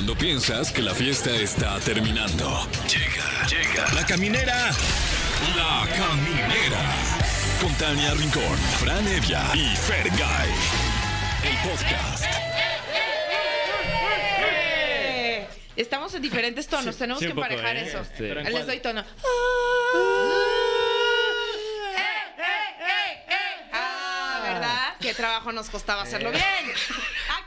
Cuando piensas que la fiesta está terminando. Llega, llega. La caminera. La caminera. Con Tania Rincón, Fran Evia y Fergay. El podcast. Eh, Estamos en diferentes tonos, tenemos sí, que un poco, emparejar ¿eh? eso. Este, ¿Pero en Les cuál? doy tono. Ah, ¿verdad? Qué trabajo nos costaba hacerlo bien.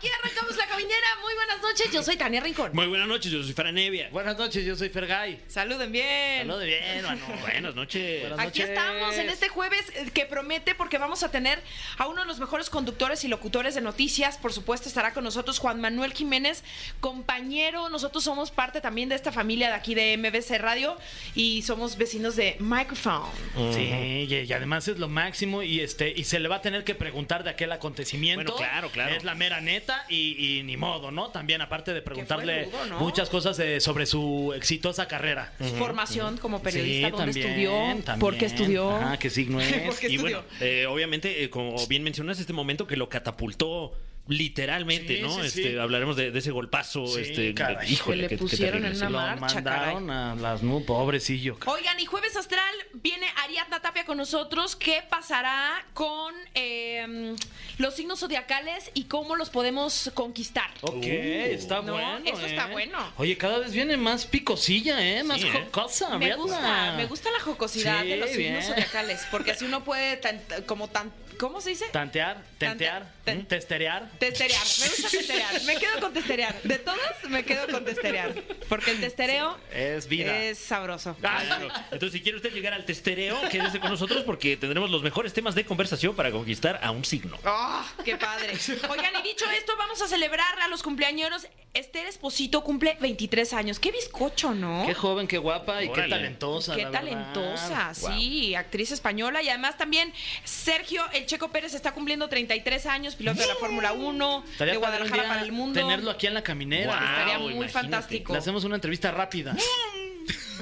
Aquí arrancamos la caminera. Muy buenas noches, yo soy Tania Rincón. Muy buenas noches, yo soy Fran Evia. Buenas noches, yo soy Fergay. Saluden bien. Saludos bien, mano. Buenas noches. Buenas Aquí noches. estamos en este jueves eh, que promete porque vamos a tener a uno de los mejores conductores y locutores de noticias. Por supuesto estará con nosotros Juan Manuel Jiménez, compañero. Nosotros somos parte también de esta familia de aquí de MBC Radio y somos vecinos de Microphone. Sí, y, y además es lo máximo y este y se le va a tener que preguntar de aquel acontecimiento. Bueno, claro, claro. Es la mera neta y, y ni modo, ¿no? También aparte de preguntarle rudo, ¿no? muchas cosas de- sobre su exitosa carrera. Formación como periodista, Sí, ¿dónde también, estudió? también. ¿Por qué estudió? Ajá, qué signo es. ¿Por qué Y estudió? bueno, eh, obviamente, eh, como bien mencionas, este momento que lo catapultó literalmente, Sí, ¿no? sí, este, sí. Hablaremos de, de ese golpazo. Sí, este, caray. híjole, Que le pusieron en una Lo marcha, mandaron a las nubes, pobrecillo. Oigan, y jueves astral viene Ariadna Tapia con nosotros. ¿Qué pasará con eh, los signos zodiacales y cómo los podemos conquistar? Ok, está No, bueno. eso está ¿eh? bueno. Oye, cada vez viene más picosilla, ¿eh? Más Sí, ¿eh? jocosa, Me gusta, me gusta la jocosidad Sí, de los signos bien. zodiacales, porque así uno puede tan- como tan, ¿cómo se dice? Tantear, tentear, testerear. Testerear, me gusta testerear, me quedo con testerear. De todos, me quedo con testerear, porque el testereo Es vida. es sabroso. Claro. Entonces, si quiere usted llegar al testereo, quédese con nosotros porque tendremos los mejores temas de conversación para conquistar a un signo. ¡Ah, qué padre! Oigan, y dicho esto, vamos a celebrar a los cumpleañeros. Esther Esposito cumple 23 años. ¡Qué bizcocho, ¿no? Qué joven, qué guapa y Órale. qué talentosa. Qué la talentosa, sí, actriz española y además también Sergio El Checo Pérez está cumpliendo 33 años, piloto de la Fórmula 1 Estaría de Guadalajara para el mundo. Tenerlo aquí en la caminera. Estaría muy imagínate. fantástico. Le hacemos una entrevista rápida.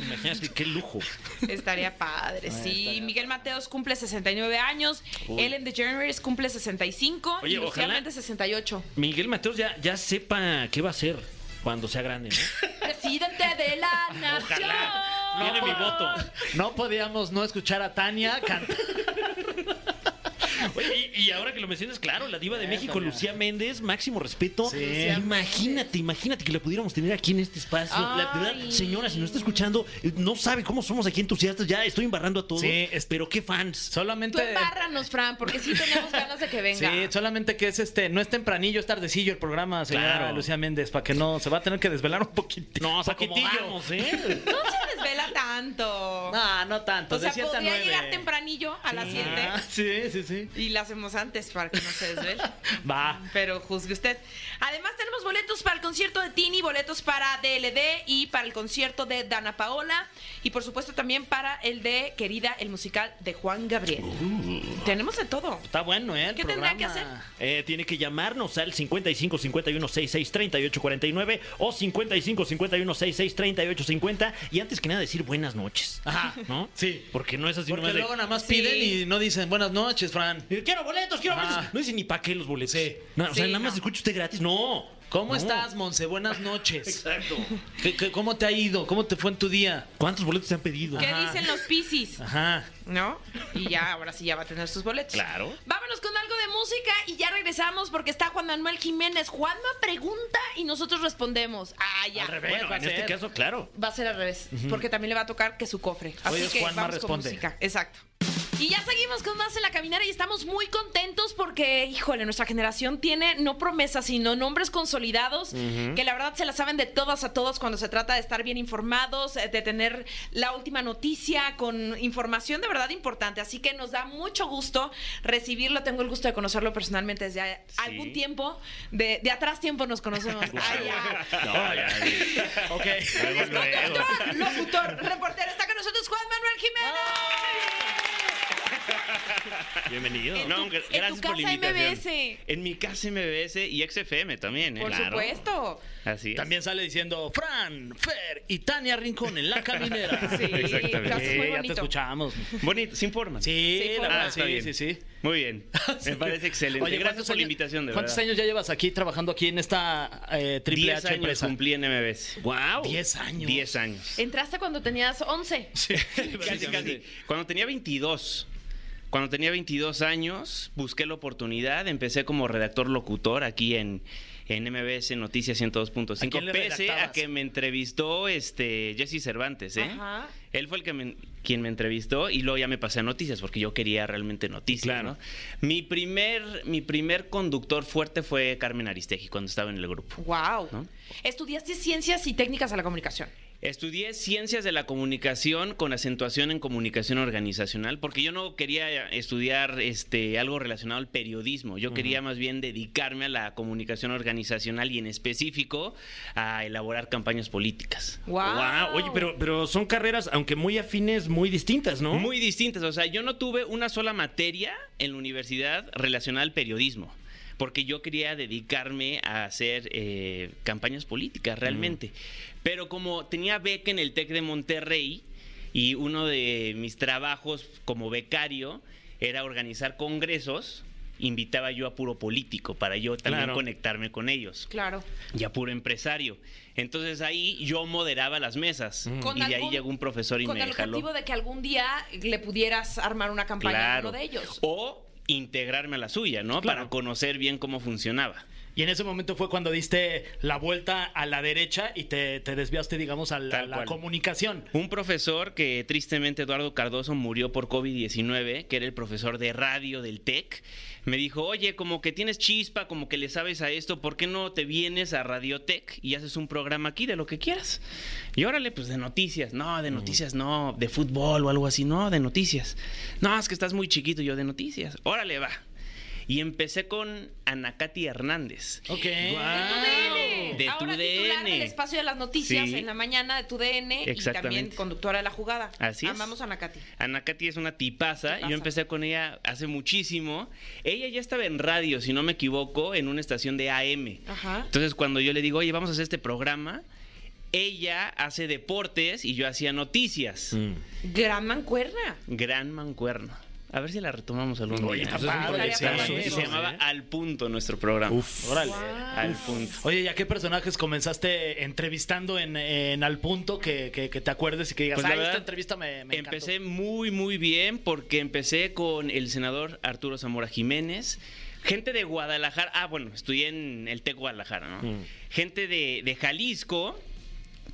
Imagínate qué lujo. Estaría padre, Ah, sí. estaría Miguel Mateos cumple 69 años, Uy. Ellen DeGeneres cumple 65 Oye, y ojalá- Méndez 68. Miguel Mateos ya, ya sepa qué va a hacer cuando sea grande, ¿no? Presidente de la nación. Tiene mi voto. No podíamos no escuchar a Tania cantar. Oye, y, y ahora que lo mencionas, claro, la diva de México. Lucía Méndez, máximo respeto. Sí. Imagínate, imagínate que la pudiéramos tener aquí en este espacio. La verdad, Ay. señora, si nos está escuchando, eh, no sabe cómo somos aquí entusiastas. Ya estoy embarrando a todos. Sí, es- pero qué fans. Tú Solamente. embárranos, Fran, porque sí tenemos ganas de que venga. Sí, solamente que es este, no es tempranillo, es tardecillo el programa, señora Claro. Lucía Méndez, para que no, se va a tener que desvelar un poquito. Nos poquitillo. acomodamos, ¿eh? No se desvela tanto. No, no tanto, o sea, de 7 a podría 9. llegar tempranillo a las 7 Ah, sí, sí, sí. Y la hacemos antes para que no se desvele. Va. Pero juzgue usted. Además, tenemos boletos para el concierto de Tini, boletos para DLD y para el concierto de Dana Paola. Y por supuesto también para el de Querida, el musical de Juan Gabriel. Tenemos de todo. Está bueno, ¿eh? El ¿Qué tendrá que programa. Eh, tiene que llamarnos al 55 51 66 38 49 o 55 51 66 38 50 y antes que nada decir buenas noches. Ajá. ¿No? Sí. Porque no es así Porque nomás de, luego nada más Sí. piden y no dicen buenas noches, Fran. Quiero boletos, quiero Ajá. boletos. No dice ni para qué los boletos. Sí. No, o sea, nada más no. escucha usted gratis. No. ¿Cómo No. estás, Monse? Buenas noches. Exacto. ¿Qué- qué- cómo te ha ido? ¿Cómo te fue en tu día? ¿Cuántos boletos te han pedido? ¿Qué Ajá. dicen los Piscis? Ajá. ¿No? Y ya, ahora sí ya va a tener sus boletos. Claro. Vámonos con algo de música y ya regresamos porque está Juan Manuel Jiménez. Juanma pregunta y nosotros respondemos. Ah, ya. Al revés. Bueno, va a en este ser. caso, claro. Va a ser al revés, porque también le va a tocar que su cofre. Así Hoy es que Juanma vamos responde. con música. Exacto. Y ya seguimos con más en la caminera y estamos muy contentos porque, híjole, nuestra generación tiene no promesas, sino nombres consolidados que la verdad se la saben de todas a todos cuando se trata de estar bien informados, eh, de tener la última noticia con información de verdad importante. Así que nos da mucho gusto recibirlo. Tengo el gusto de conocerlo personalmente desde algún tiempo. De, de atrás tiempo nos conocemos. Ay, ya. No, ya. Ok. Luego, luego. Locutor, reportero, está con nosotros Juan Manuel Jiménez. Bienvenido. En No, tu- en gracias tu por la casa invitación. MBS. En mi casa MBS y XFM también, ¿eh? Por Claro. supuesto. Así es. También sale diciendo Fran, Fer y Tania Rincón en la caminera. Sí, Exactamente. Sí, muy ya te escuchamos. Bonito, sin forma. Sí, Sí, la forma. verdad, Ah, sí, bien. sí, sí. Muy bien. Me parece excelente. Oye, Gracias ¿cuántos por la invitación, de ¿Cuántos verdad. años ya llevas aquí trabajando aquí en esta eh, triple 10 H años empresa? cumplí en MBS. ¡Wow! 10 años. 10 años. Entraste cuando tenías 11. Casi, casi. Cuando tenía 22. Cuando tenía 22 años, busqué la oportunidad. Empecé como redactor locutor aquí en, en MBS Noticias ¿A 102.5. quién le Pese a que me entrevistó este Jesse Cervantes, ¿eh? Ajá. Él fue el que me- quien me entrevistó y luego ya me pasé a noticias porque yo quería realmente noticias. Claro. ¿no? Mi primer, mi primer conductor fuerte fue Carmen Aristegui cuando estaba en el grupo. Wow. ¿No? Estudiaste ciencias y técnicas a la comunicación. Estudié ciencias de la comunicación con acentuación en comunicación organizacional, porque yo no quería estudiar este, algo relacionado al periodismo. Yo quería más bien dedicarme a la comunicación organizacional y en específico a elaborar campañas políticas. Wow. Wow. Oye, pero, pero son carreras, aunque muy afines, muy distintas, ¿no? Muy distintas. O sea, yo no tuve una sola materia en la universidad relacionada al periodismo. Porque yo quería dedicarme a hacer eh, campañas políticas realmente. Pero como tenía beca en el TEC de Monterrey y uno de mis trabajos como becario era organizar congresos, invitaba yo a puro político para yo también Claro. conectarme con ellos Claro. y a puro empresario. Entonces ahí yo moderaba las mesas Con y de ahí algún- llegó un profesor y Con me el jaló. objetivo de que algún día le pudieras armar una campaña a uno de ellos. O integrarme a la suya, ¿no? Claro. Para conocer bien cómo funcionaba. Y en ese momento fue cuando diste la vuelta a la derecha y te, te desviaste, digamos, a la, comunicación. Un profesor que tristemente Eduardo Cardoso murió por COVID-19, que era el profesor de radio del TEC, me dijo, oye, como que tienes chispa, como que le sabes a esto, ¿por qué no te vienes a Radio Tech y haces un programa aquí de lo que quieras? Y órale, pues de noticias, no, de noticias no, de fútbol o algo así, no, de noticias. No, es que estás muy chiquito yo de noticias, órale, va. Y empecé con Anacati Hernández. Ok. De Ahora tu titular DN. del espacio de las noticias Sí. en la mañana de tu DN y Exactamente. también conductora de la jugada. Así es. Amamos a Nakati. Ana Katy es una tipaza. Tipaza. Yo empecé con ella hace muchísimo. Ella ya estaba en radio, si no me equivoco, en una estación de AM. Ajá. Entonces, cuando yo le digo, oye, vamos a hacer este programa, ella hace deportes y yo hacía noticias. Mm. Gran mancuerna. Gran mancuerno. A ver si la retomamos algún Oye, día. pues es un proyectazo sí, eso, se ¿eh? llamaba Al Punto nuestro programa. Uf. Órale. Al Punto. Oye, ¿y a qué personajes comenzaste entrevistando en, en Al Punto que, que- que te acuerdes y que digas, Pues la esta entrevista me, me encantó"? Empecé muy, muy bien porque empecé con el senador Arturo Zamora Jiménez. Gente de Guadalajara, ah, bueno, estudié en el TEC Guadalajara, ¿no? Mm. Gente de, de Jalisco,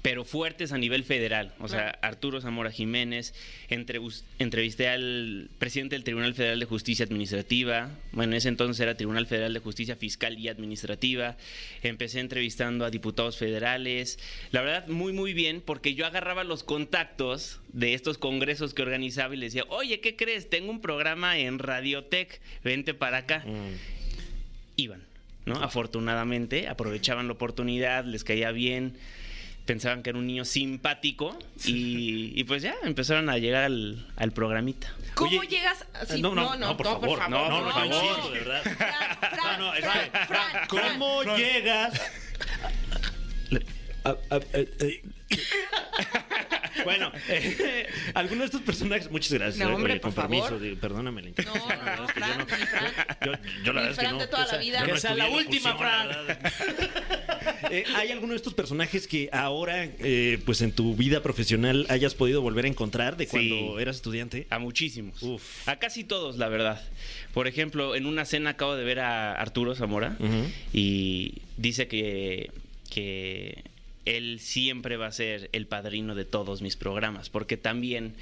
pero fuertes a nivel federal. O sea. Arturo Zamora Jiménez, entrevisté al presidente del Tribunal Federal de Justicia Administrativa, bueno, en ese entonces era Tribunal Federal de Justicia Fiscal y Administrativa, empecé entrevistando a diputados federales, la verdad muy muy bien porque yo agarraba los contactos de estos congresos que organizaba y les decía, oye, ¿qué crees? Tengo un programa en Radiotech, vente para acá. Mm. Iban, ¿no? Afortunadamente, aprovechaban la oportunidad, les caía bien pensaban que era un niño simpático y, y pues ya empezaron a llegar al, al programita. ¿Cómo Oye, llegas? sí, no, no, no, por favor, no, no, por no, favor. insisto, de verdad. Fran, Fran, No, no, Fran, espere. Fran, ¿Cómo Fran. llegas? a- a- a- Bueno, eh, alguno de estos personajes, muchas gracias. No, eh, hombre, oye, por con permiso, favor. digo, perdóname la No, interrupción, la no, verdad no, es que yo Fran, Fran. Yo, yo la verdad es Fran que no. de toda la Esa- vida. yo no Que sea la última, la Fran. Eh, ¿Hay alguno de estos personajes que ahora, eh, pues en tu vida profesional, hayas podido volver a encontrar de cuando Sí. eras estudiante? A muchísimos. Uf. A casi todos, la verdad. Por ejemplo, en una cena acabo de ver a Arturo Zamora y dice que, que él siempre va a ser el padrino de todos mis programas, porque también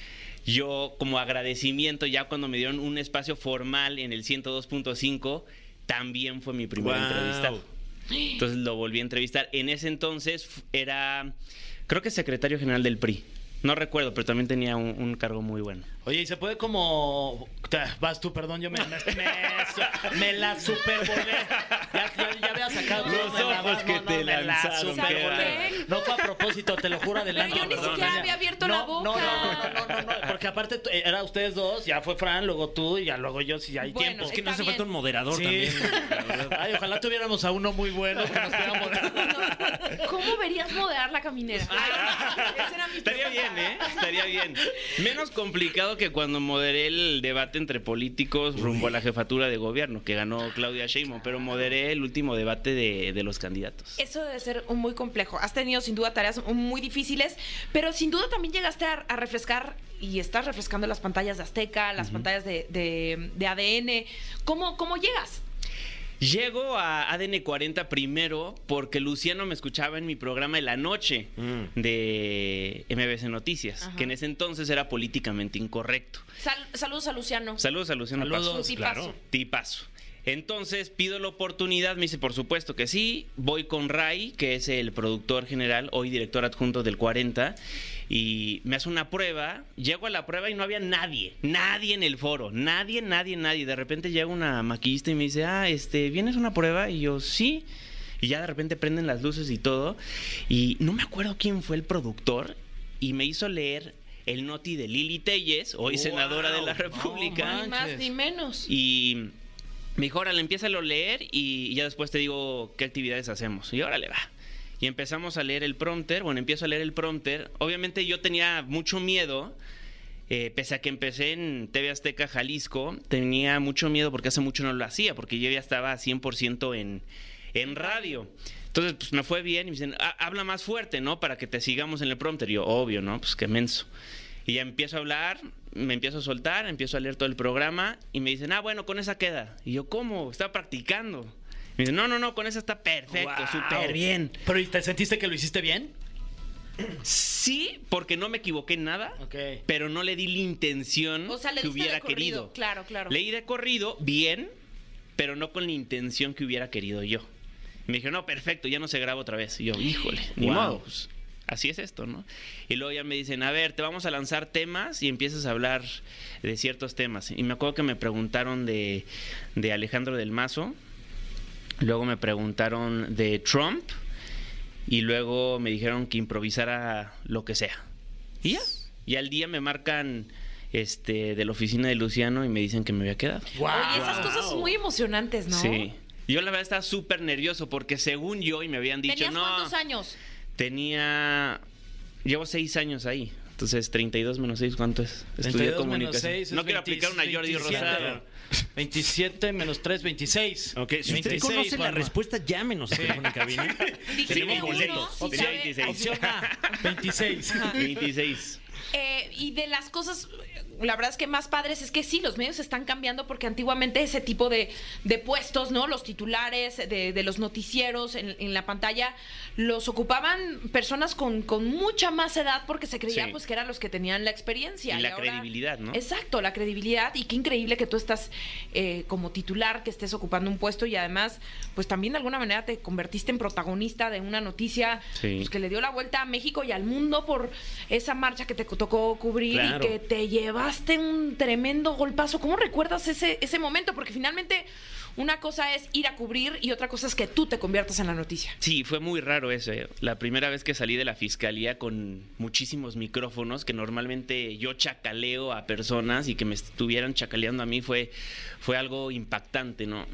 yo como agradecimiento, ya cuando me dieron un espacio formal en el 102.5, también fue mi primer Guau. entrevistado. Entonces lo volví a entrevistar. En ese entonces era, creo que secretario general del PRI. No recuerdo, pero también tenía un, un cargo muy bueno. Oye, ¿y se puede como... Vas tú, perdón, yo me, me, me- me la supervolé. Ya, ya, ya había sacado Los todo de la que no, te lanzaron, bárbaro. No fue a propósito, te lo juro adelante. Pero yo ni siquiera había abierto la boca. No, no, no, no, no, no, porque aparte tú- era ustedes dos, ya fue Fran, luego tú y ya luego yo, si hay Bueno, tiempo. Es que no hace falta bien. un moderador Sí. también. Ay, ojalá tuviéramos a uno muy bueno que nos moderar. ¿Cómo verías moderar la caminera? Esa era mi Estaría bien, ¿eh? Estaría bien. Menos complicado que cuando moderé el debate entre políticos rumbo a la jefatura de gobierno, que ganó Claudia Sheinbaum, pero moderé el último debate de, de los candidatos. Eso debe ser un muy complejo. Has tenido sin duda tareas muy difíciles, pero sin duda también llegaste a, a refrescar y estás refrescando las pantallas de Azteca, las pantallas de, de- de ADN. ¿Cómo, ¿Cómo llegas? Llego a ADN 40 primero porque Luciano me escuchaba en mi programa de la noche Mm. de MBC Noticias, Ajá. que en ese entonces era políticamente incorrecto. Sal- saludos a Luciano. Saludos a Luciano Saludos. Paso. Un tipazo. Tipazo. Entonces pido la oportunidad, me dice por supuesto que sí, voy con Ray, que es el productor general, hoy director adjunto del 40, y me hace una prueba, llego a la prueba y no había nadie, nadie en el foro, nadie, nadie, nadie. De repente llega una maquillista y me dice, ah, este, ¿vienes a una prueba? Y yo, sí. Y ya de repente prenden las luces y todo, y no me acuerdo quién fue el productor, y me hizo leer el noti de Lili Telles, hoy Wow, senadora de la no República. Ni más ni menos. Y me dijo, órale, empieza a leer y ya después te digo qué actividades hacemos. Y órale, va. Y empezamos a leer el prompter. Bueno, empiezo a leer el prompter. Obviamente yo tenía mucho miedo. eh, pese a que empecé en TV Azteca Jalisco, tenía mucho miedo porque hace mucho no lo hacía, porque yo ya estaba 100% en, en radio. Entonces, pues me fue bien y me dicen, "Ah, habla más fuerte, ¿no? Para que te sigamos en el prompter. Y yo, obvio, ¿no? Pues qué menso. Y ya empiezo a hablar, me empiezo a soltar, empiezo a leer todo el programa y me dicen, ah, bueno, con esa queda. Y yo, ¿cómo? Estaba practicando. Me dicen, no, no, no, con esa está perfecto, Wow. súper bien. Pero ¿y te sentiste que lo hiciste bien? Sí, porque no me equivoqué en nada, pero no le di la intención O sea, le que hubiera de corrido. querido. Claro, claro. Leí de corrido, bien, pero no con la intención que hubiera querido yo. Me dijeron, no, perfecto, ya no se graba otra vez. Y yo, híjole, ni Wow. modo. Así es esto, ¿no? Y luego ya me dicen, a ver, te vamos a lanzar temas y empiezas a hablar de ciertos temas. Y me acuerdo que me preguntaron de, de Alejandro del Mazo, luego me preguntaron de Trump y luego me dijeron que improvisara lo que sea. Y ya. Y al día me marcan este de la oficina de Luciano y me dicen que me había quedado. Oye, esas cosas son muy emocionantes, ¿no? Sí. Yo la verdad estaba súper nervioso porque según yo y me habían dicho, ¿Tenías no, cuántos años? Tenía, llevo seis años ahí. Entonces, 32 menos 6, ¿cuánto es? Estudié 32 menos comunicación. 6 no quiero aplicar una Jordi 27. Rosado. 27 menos 3, 26. Ok, si usted 26, conoce la Juanma. respuesta, llámenos a teléfono en cabina. Dijiste Tenemos uno, boletos. sí Tenía sabe. 26. Opción A, 26. 26. Eh, y de las cosas, la verdad es que más padres es que sí, los medios están cambiando porque antiguamente ese tipo de, de puestos, ¿no? Los titulares de, de los noticieros en, en la pantalla los ocupaban personas con, con mucha más edad porque se creía Sí. pues que eran los que tenían la experiencia. Y la ahora- credibilidad, ¿no? Exacto, la credibilidad y qué increíble que tú estás eh, como titular, que estés ocupando un puesto y además pues también de alguna manera te convertiste en protagonista de una noticia Sí. pues, que le dio la vuelta a México y al mundo por esa marcha que te tocó cubrir Claro. y que te llevaste un tremendo golpazo. ¿Cómo recuerdas ese, ese momento? Porque finalmente una cosa es ir a cubrir y otra cosa es que tú te conviertas en la noticia. Sí, fue muy raro eso. eh. La primera vez que salí de la fiscalía con muchísimos micrófonos, que normalmente yo chacaleo a personas y que me estuvieran chacaleando a mí, fue, fue algo impactante, ¿no?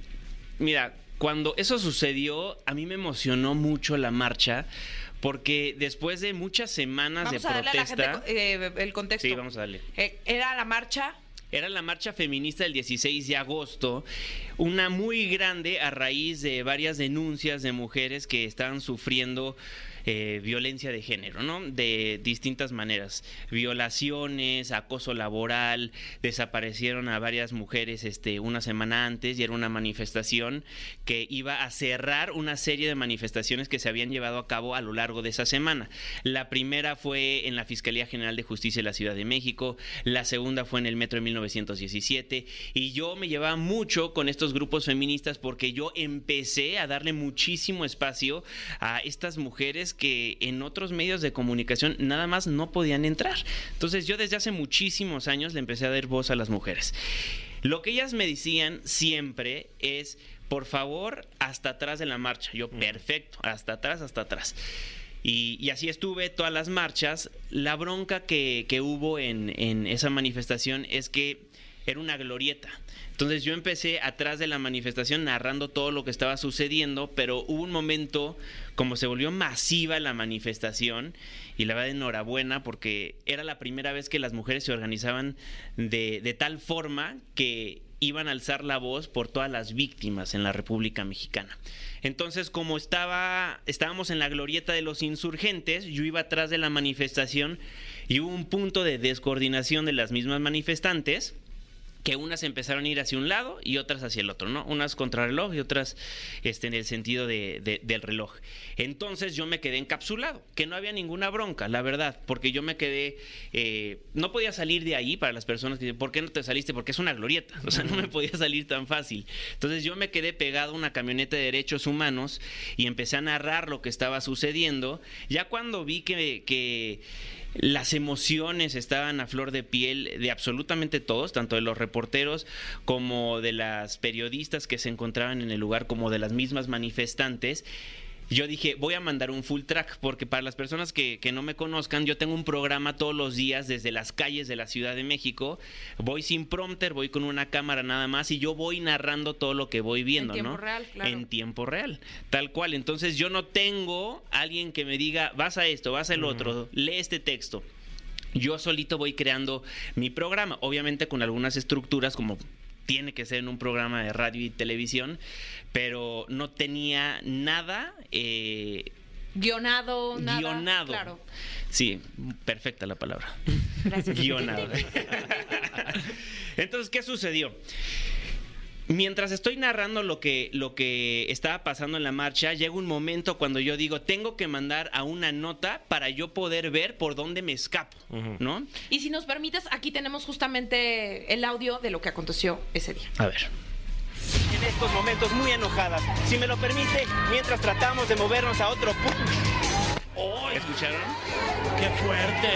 Mira, cuando eso sucedió, a mí me emocionó mucho la marcha, porque después de muchas semanas Vamos de a darle a la protesta... gente eh, el contexto. Sí, vamos a darle. Eh, era la marcha Era la marcha feminista del 16 de agosto, una muy grande a raíz de varias denuncias de mujeres que estaban sufriendo eh, violencia de género, ¿no? De distintas maneras. Violaciones, acoso laboral, desaparecieron a varias mujeres este, una semana antes y era una manifestación que iba a cerrar una serie de manifestaciones que se habían llevado a cabo a lo largo de esa semana. La primera fue en la Fiscalía General de Justicia de la Ciudad de México, la segunda fue en el Metro de 1917 y yo me llevaba mucho con estos grupos feministas porque yo empecé a darle muchísimo espacio a estas mujeres que en otros medios de comunicación nada más no podían entrar. Entonces yo desde hace muchísimos años le empecé a dar voz a las mujeres. Lo que ellas me decían siempre es por favor, hasta atrás de la marcha. Yo, perfecto, hasta atrás, hasta atrás. Y, y así estuve todas las marchas. La bronca que, que hubo en, en esa manifestación es que era una glorieta. Entonces yo empecé atrás de la manifestación narrando todo lo que estaba sucediendo, pero hubo un momento como se volvió masiva la manifestación y la verdad enhorabuena porque era la primera vez que las mujeres se organizaban de, de tal forma que iban a alzar la voz por todas las víctimas en la República Mexicana. Entonces, como estaba, estábamos en la glorieta de los insurgentes, yo iba atrás de la manifestación y hubo un punto de descoordinación de las mismas manifestantes que unas empezaron a ir hacia un lado y otras hacia el otro, ¿no? Unas contra reloj y otras este, en el sentido de, de, del reloj. Entonces yo me quedé encapsulado, que no había ninguna bronca, la verdad, porque yo me quedé, eh, no podía salir de ahí para las personas que dicen, ¿por qué no te saliste? Porque es una glorieta, o sea, no me podía salir tan fácil. Entonces yo me quedé pegado a una camioneta de derechos humanos y empecé a narrar lo que estaba sucediendo. Ya cuando vi que... que las emociones estaban a flor de piel de absolutamente todos, tanto de los reporteros como de las periodistas que se encontraban en el lugar, como de las mismas manifestantes yo dije, voy a mandar un full track, porque para las personas que, que, no me conozcan, yo tengo un programa todos los días desde las calles de la Ciudad de México. Voy sin prompter, voy con una cámara nada más y yo voy narrando todo lo que voy viendo, en tiempo ¿no? Real, claro. En tiempo real, tal cual. Entonces yo no tengo alguien que me diga, vas a esto, vas al otro, lee este texto. Yo solito voy creando mi programa, obviamente con algunas estructuras como tiene que ser en un programa de radio y televisión, pero no tenía nada. Eh, Guionado, nada. Guionado. Claro. Sí, perfecta la palabra. Gracias. Guionado. Entonces, ¿qué sucedió? Mientras estoy narrando lo que, lo que estaba pasando en la marcha, llega un momento cuando yo digo, tengo que mandar a una nota para yo poder ver por dónde me escapo, uh -huh. ¿no? Y si nos permites, aquí tenemos justamente el audio de lo que aconteció ese día. A ver en estos momentos muy enojadas. Si me lo permite, mientras tratamos de movernos a otro punto. Oh, ¿Escucharon? ¡Qué fuerte!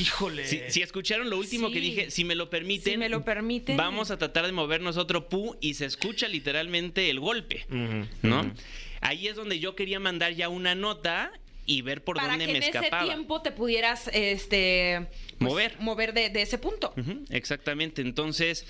Híjole. Si, si, escucharon lo último Sí. que dije, si me lo permiten, Si me lo permiten. vamos a tratar de movernos otro pu y se escucha literalmente el golpe, ¿no? Ahí es donde yo quería mandar ya una nota y ver por Para dónde que me en escapaba. ese tiempo te pudieras este pues, Mover. mover de, de ese punto. Exactamente. Entonces,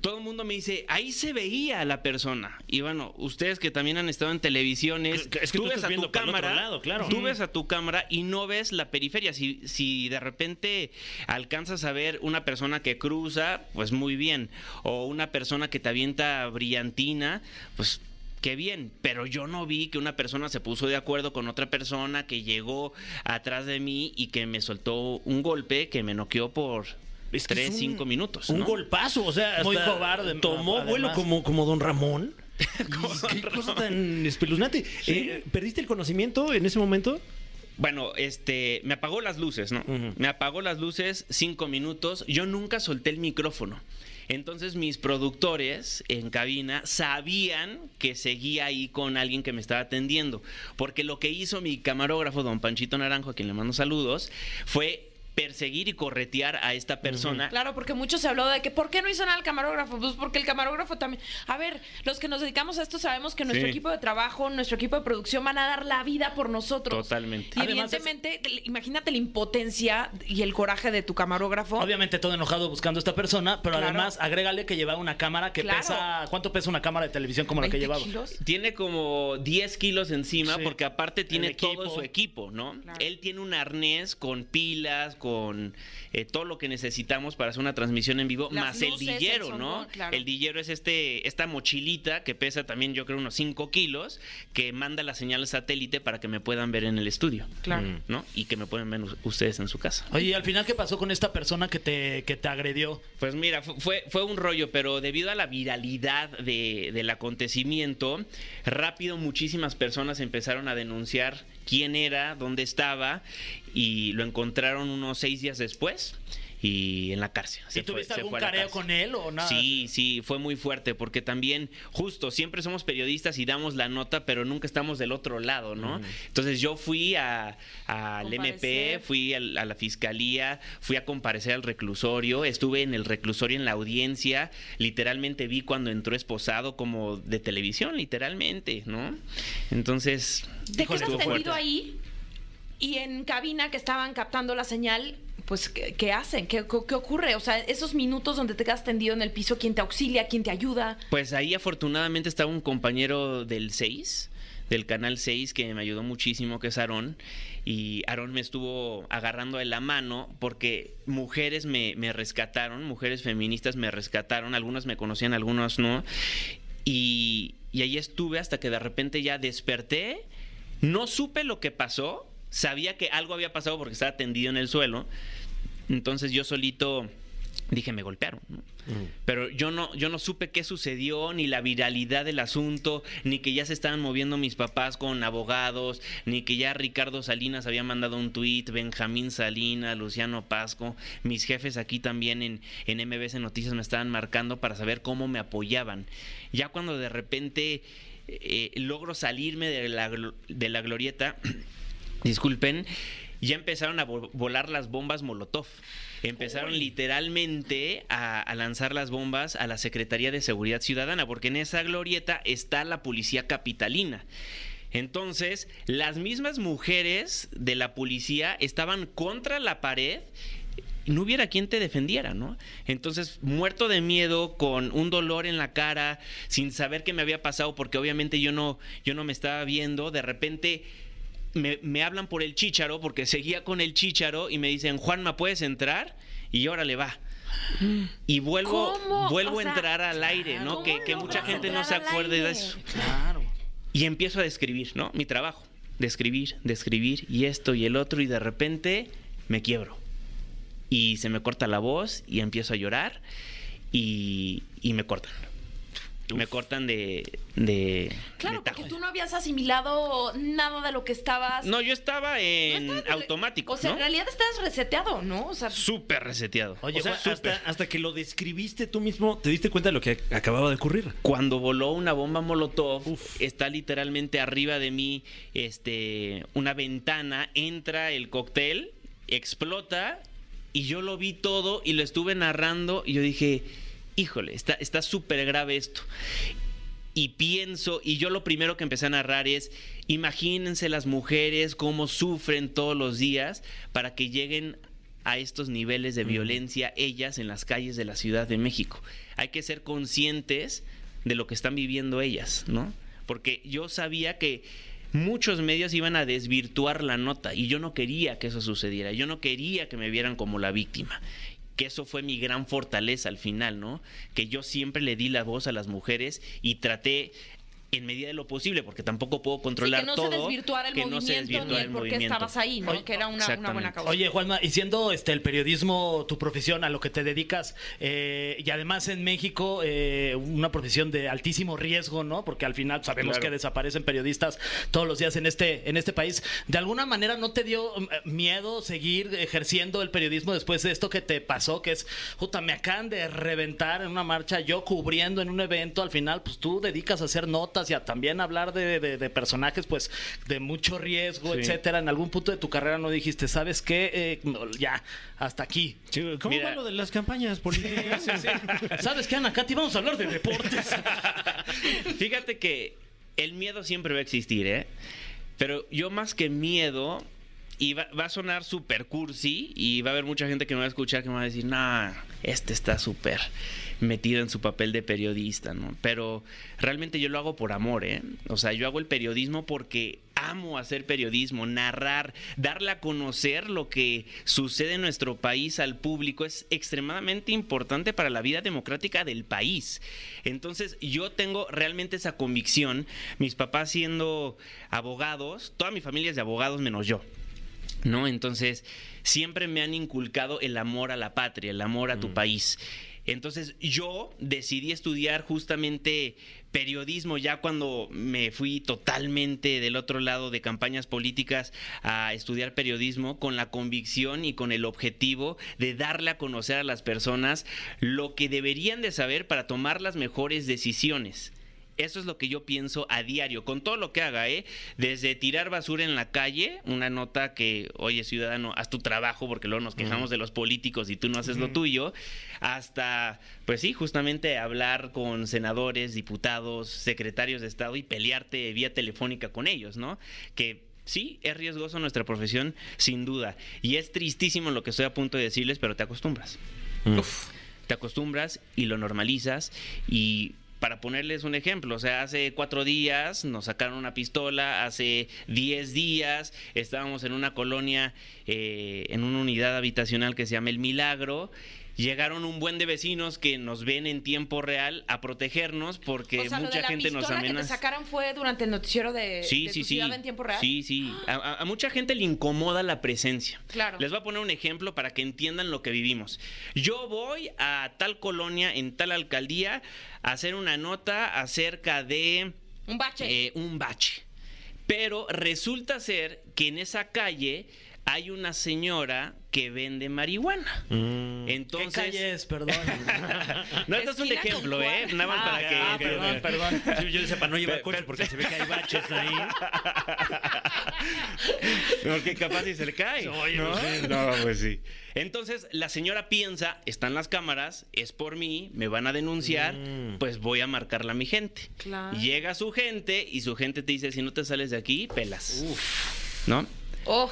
todo el mundo me dice, ahí se veía a la persona. Y bueno, ustedes que también han estado en televisiones, Es que- tú ves a tu cámara, lado, claro. tú ves a tu cámara y no ves la periferia. Si, si de repente alcanzas a ver una persona que cruza, pues muy bien. O una persona que te avienta brillantina, pues qué bien, pero yo no vi que una persona se puso de acuerdo con otra persona que llegó atrás de mí y que me soltó un golpe que me noqueó por Es que es tres, un- cinco minutos. Un ¿no? golpazo, o sea, Muy cobarde, Tomó además. vuelo como, como Don Ramón. Qué cosa tan espeluznante. Eh, ¿Perdiste el conocimiento en ese momento? Bueno, este, me apagó las luces, ¿no? Me apagó las luces cinco minutos. Yo nunca solté el micrófono. Entonces mis productores en cabina sabían que seguía ahí con alguien que me estaba atendiendo. Porque lo que hizo mi camarógrafo, don Panchito Naranjo, a quien le mando saludos, fue perseguir y corretear a esta persona. Claro, porque mucho se habló de que ¿por qué no hizo nada el camarógrafo? Pues porque el camarógrafo también. A ver, los que nos dedicamos a esto sabemos que nuestro Sí. equipo de trabajo, nuestro equipo de producción van a dar la vida por nosotros. Totalmente. Y Además, evidentemente, imagínate la impotencia y el coraje de tu camarógrafo. Obviamente todo enojado buscando a esta persona, pero Claro. además agrégale que llevaba una cámara que Claro. pesa... ¿Cuánto pesa una cámara de televisión como la que 20 llevaba? kilos. Tiene como 10 kilos encima Sí. porque aparte tiene todo su equipo, ¿no? Claro. Él tiene un arnés con pilas, con eh, todo lo que necesitamos para hacer una transmisión en vivo, Las más el luces, el dillero, sonido, ¿no? claro. El dillero es este esta mochilita que pesa también yo creo unos 5 kilos, que manda la señal satélite para que me puedan ver en el estudio, Claro. Mm. ¿no? Y que me pueden ver ustedes en su casa. Oye, ¿y al final qué pasó con esta persona que te, que te agredió? Pues mira, fu- fue, fue un rollo, pero debido a la viralidad de- del acontecimiento, rápido muchísimas personas empezaron a denunciar quién era, dónde estaba, y lo encontraron unos seis días después. y en la cárcel. ¿Y Se fue- tuviste se algún a careo con él o nada? Sí, sí, fue muy fuerte porque también, justo, siempre somos periodistas y damos la nota, pero nunca estamos del otro lado, ¿no? Entonces yo fui a- al MP, fui al- a la fiscalía, fui a comparecer al reclusorio, estuve en el reclusorio en la audiencia, literalmente vi cuando entró esposado como de televisión, literalmente, ¿no? Entonces, estuvo tendido fuerte. ahí y en cabina que estaban captando la señal, pues, ¿qué, hacen? ¿Qué, ocurre? O sea, esos minutos donde te quedas tendido en el piso, ¿quién te auxilia? ¿Quién te ayuda? Pues ahí afortunadamente estaba un compañero del 6, del canal 6, que me ayudó muchísimo, que es Aarón. Y Aarón me estuvo agarrando de la mano porque mujeres me, me rescataron, mujeres feministas me rescataron, algunas me conocían, algunas no. Y, y ahí estuve hasta que de repente ya desperté, no supe lo que pasó, sabía que algo había pasado porque estaba tendido en el suelo. Entonces yo solito dije, me golpearon. ¿no? Pero yo no, yo no supe qué sucedió, ni la viralidad del asunto, ni que ya se estaban moviendo mis papás con abogados, ni que ya Ricardo Salinas había mandado un tuit, Benjamín Salinas, Luciano Pasco, mis jefes aquí también en, en MBS Noticias me estaban marcando para saber cómo me apoyaban. Ya cuando de repente eh, logro salirme de la, de la glorieta, disculpen, ya empezaron a vo- volar las bombas Molotov. Empezaron literalmente a, a lanzar las bombas a la Secretaría de Seguridad Ciudadana, porque en esa glorieta está la policía capitalina. Entonces, las mismas mujeres de la policía estaban contra la pared no hubiera quien te defendiera, ¿no? Entonces, muerto de miedo, con un dolor en la cara, sin saber qué me había pasado, porque obviamente yo no, yo no me estaba viendo, de repente me, me hablan por el chícharo, porque seguía con el chícharo, y me dicen, Juanma, ¿puedes entrar? Y órale, va. Y vuelvo, ¿Cómo? vuelvo O sea, a entrar al aire, ¿no? ¿cómo Que, que mucha gente no se acuerde de eso. Claro. Y empiezo a describir, ¿no? Mi trabajo. Describir, describir, y esto y el otro, y de repente me quiebro. Y se me corta la voz y empiezo a llorar y, y me cortan. Me cortan de... de Claro, de tajo. porque tú no habías asimilado nada de lo que estabas. No, yo estaba en No estabas- automático, O sea, ¿no? en realidad estabas reseteado, ¿no? O sea, Súper reseteado. Oye, o sea, hasta, hasta que lo describiste tú mismo, te diste cuenta de lo que acababa de ocurrir. Cuando voló una bomba molotov, está literalmente arriba de mí este, una ventana, entra el cóctel, explota y yo lo vi todo y lo estuve narrando y yo dije, híjole, está está súper grave esto. Y pienso, y yo lo primero que empecé a narrar es, imagínense las mujeres cómo sufren todos los días para que lleguen a estos niveles de violencia ellas en las calles de la Ciudad de México. Hay que ser conscientes de lo que están viviendo ellas, ¿no? Porque yo sabía que muchos medios iban a desvirtuar la nota y yo no quería que eso sucediera, yo no quería que me vieran como la víctima. Que eso fue mi gran fortaleza al final, ¿no? Que yo siempre le di la voz a las mujeres y traté en medida de lo posible, porque tampoco puedo sí, controlar que no todo. se desvirtuara el que no se ni desvirtuara el por qué movimiento. estabas ahí, ¿no? Oye, que era una, una buena causa. Oye, Juanma, y siendo este el periodismo tu profesión, a lo que te dedicas, eh, y además en México, eh, una profesión de altísimo riesgo, ¿no? Porque al final sabemos Claro. que desaparecen periodistas todos los días en este, en este país. ¿De alguna manera no te dio eh, miedo seguir ejerciendo el periodismo después de esto que te pasó? Que es, puta, me acaban de reventar en una marcha, yo cubriendo en un evento, al final, pues tú dedicas a hacer notas y a también hablar de, de- de personajes, pues, de mucho riesgo, Sí. etcétera. En algún punto de tu carrera no dijiste, ¿sabes qué? Eh, no, ya, hasta aquí. ¿Cómo Mira. va lo de las campañas políticas? ¿Sabes qué, Ana Katy? Vamos a hablar de deportes. Fíjate que el miedo siempre va a existir, ¿eh? Pero yo más que miedo, y va, a sonar súper cursi, y va a haber mucha gente que me va a escuchar que me va a decir, nah, este está súper metido en su papel de periodista, ¿no? Pero realmente yo lo hago por amor, ¿eh? O sea, yo hago el periodismo porque amo hacer periodismo, narrar, darle a conocer lo que sucede en nuestro país al público es extremadamente importante para la vida democrática del país. Entonces, yo tengo realmente esa convicción, mis papás siendo abogados, toda mi familia es de abogados menos yo. ¿No? Entonces, siempre me han inculcado el amor a la patria, el amor a tu país. Entonces, yo decidí estudiar justamente periodismo, ya cuando me fui totalmente del otro lado de campañas políticas a estudiar periodismo con la convicción y con el objetivo de darle a conocer a las personas lo que deberían de saber para tomar las mejores decisiones. Eso es lo que yo pienso a diario, con todo lo que haga, ¿eh? Desde tirar basura en la calle, una nota que, oye, ciudadano, haz tu trabajo porque luego nos quejamos de los políticos y tú no haces lo tuyo, hasta, pues sí, justamente hablar con senadores, diputados, secretarios de Estado y pelearte vía telefónica con ellos, ¿no? Que Sí, es riesgoso nuestra profesión, sin duda. Y es tristísimo lo que estoy a punto de decirles, pero te acostumbras. Te acostumbras y lo normalizas y para ponerles un ejemplo, o sea, hace cuatro días nos sacaron una pistola, hace diez días estábamos en una colonia, eh, en una unidad habitacional que se llama El Milagro. Llegaron un buen de vecinos que nos ven en tiempo real a protegernos porque o sea, lo de mucha la gente nos pistola que te amenaza. sacaron fue durante el noticiero de, Sí, de sí, tu sí. ciudad en tiempo real. Sí, sí. A, a- a mucha gente le incomoda la presencia. Claro. Les voy a poner un ejemplo para que entiendan lo que vivimos. Yo voy a tal colonia, en tal alcaldía, a hacer una nota acerca de Un bache. eh, un bache. Pero resulta ser que en esa calle hay una señora que vende marihuana. Mm. Entonces, ¿Qué calle es? Perdón. no, esto es un ejemplo, ¿eh? Nada más Ah, para que... ah, perdón, perdón. Sí, yo decía para no llevar coche porque se ve que hay baches ahí. Porque capaz si se le cae. Oye, ¿no? no pues sí. Entonces la señora piensa, están las cámaras, es por mí, me van a denunciar, Mm. pues voy a marcarla a mi gente. Claro. Llega su gente y su gente te dice, si no te sales de aquí, pelas. ¿No? Oh,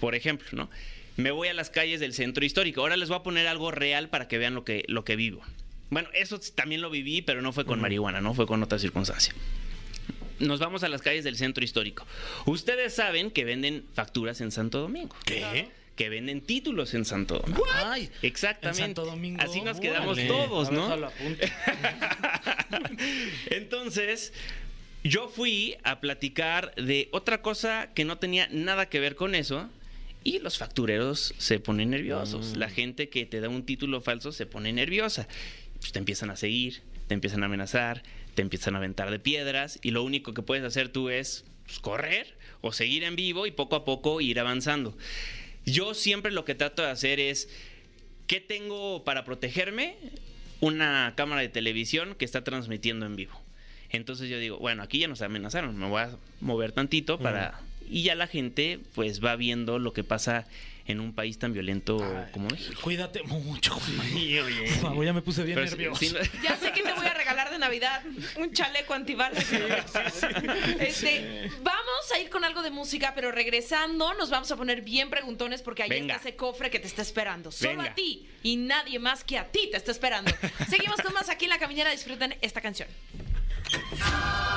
Por ejemplo, ¿no? Me voy a las calles del centro histórico. Ahora les voy a poner algo real para que vean lo que, lo que vivo. Bueno, eso también lo viví, pero no fue con marihuana, no fue con otra circunstancia. Nos vamos a las calles del centro histórico. Ustedes saben que venden facturas en Santo Domingo. ¿Qué? Que venden títulos en Santo Domingo. Ay, Exactamente. En Santo Domingo. Así nos quedamos A todos, ¿no? apunto. Entonces, yo fui a platicar de otra cosa que no tenía nada que ver con eso. Y los factureros se ponen nerviosos. La gente que te da un título falso se pone nerviosa. Pues te empiezan a seguir, te empiezan a amenazar, te empiezan a aventar de piedras. Y lo único que puedes hacer tú es pues, correr o seguir en vivo y poco a poco ir avanzando. Yo siempre lo que trato de hacer es ¿Qué tengo para protegerme? Una cámara de televisión que está transmitiendo en vivo. Entonces yo digo, bueno, aquí ya nos amenazaron, me voy a mover tantito para... Y ya la gente pues va viendo lo que pasa en un país tan violento Ay, como México. Cuídate mucho. Oye, oye. Por favor, ya me puse bien Pero sí- nervioso. sí, no- ya sé que te voy a regalar de Navidad un chaleco antibalas. Este, vamos a ir con algo de música, pero regresando nos vamos a poner bien preguntones porque ahí Venga. está ese cofre que te está esperando. Solo Venga. a ti y nadie más que a ti te está esperando. Seguimos con más aquí en La Caminera. Disfruten esta canción.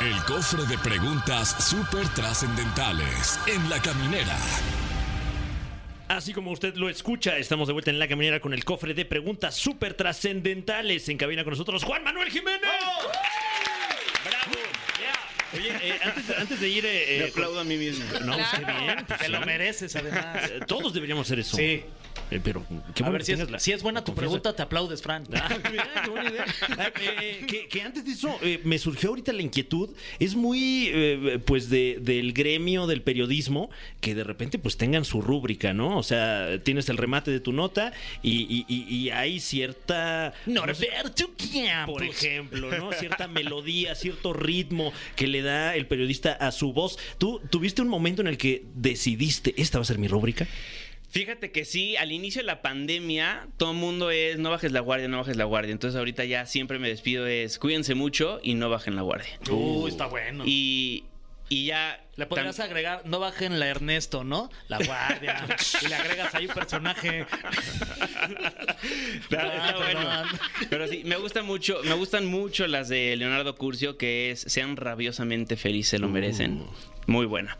El cofre de preguntas súper trascendentales en la caminera. Así como usted lo escucha, estamos de vuelta en la caminera con el cofre de preguntas súper trascendentales. En cabina con nosotros, Juan Manuel Jiménez. ¡Bravo! Oye, eh, antes, antes de ir. eh, Me eh, aplaudo a mí mismo. No, Claro. qué bien. pues, Te lo mereces, además. Todos deberíamos hacer eso. Sí. Eh, pero qué a ver, si es, la- si es buena tu confianza. pregunta, te aplaudes, Fran. Ah, qué buena idea. Eh, que, que antes de eso eh, me surgió ahorita la inquietud. Es muy, eh, pues, de, del gremio del periodismo que de repente, pues, tengan su rúbrica, ¿no? O sea, tienes el remate de tu nota y, y- y- y hay cierta. Norberto por ejemplo, ¿no? Cierta melodía, cierto ritmo que le da el periodista a su voz. ¿Tú tuviste un momento en el que decidiste, esta va a ser mi rúbrica? Fíjate que sí, al inicio de la pandemia, todo el mundo es no bajes la guardia, no bajes la guardia. Entonces ahorita ya siempre me despido es cuídense mucho y no bajen la guardia. Uy, está bueno. Y, y ya... Le podrías tam- agregar, no bajen la Ernesto, ¿no? La guardia. y le agregas ahí un personaje. Está- está Ah, bueno. Pero sí, me gusta mucho, me gustan mucho las de Leonardo Curcio, que es Sean rabiosamente felices, se lo merecen. Muy buena.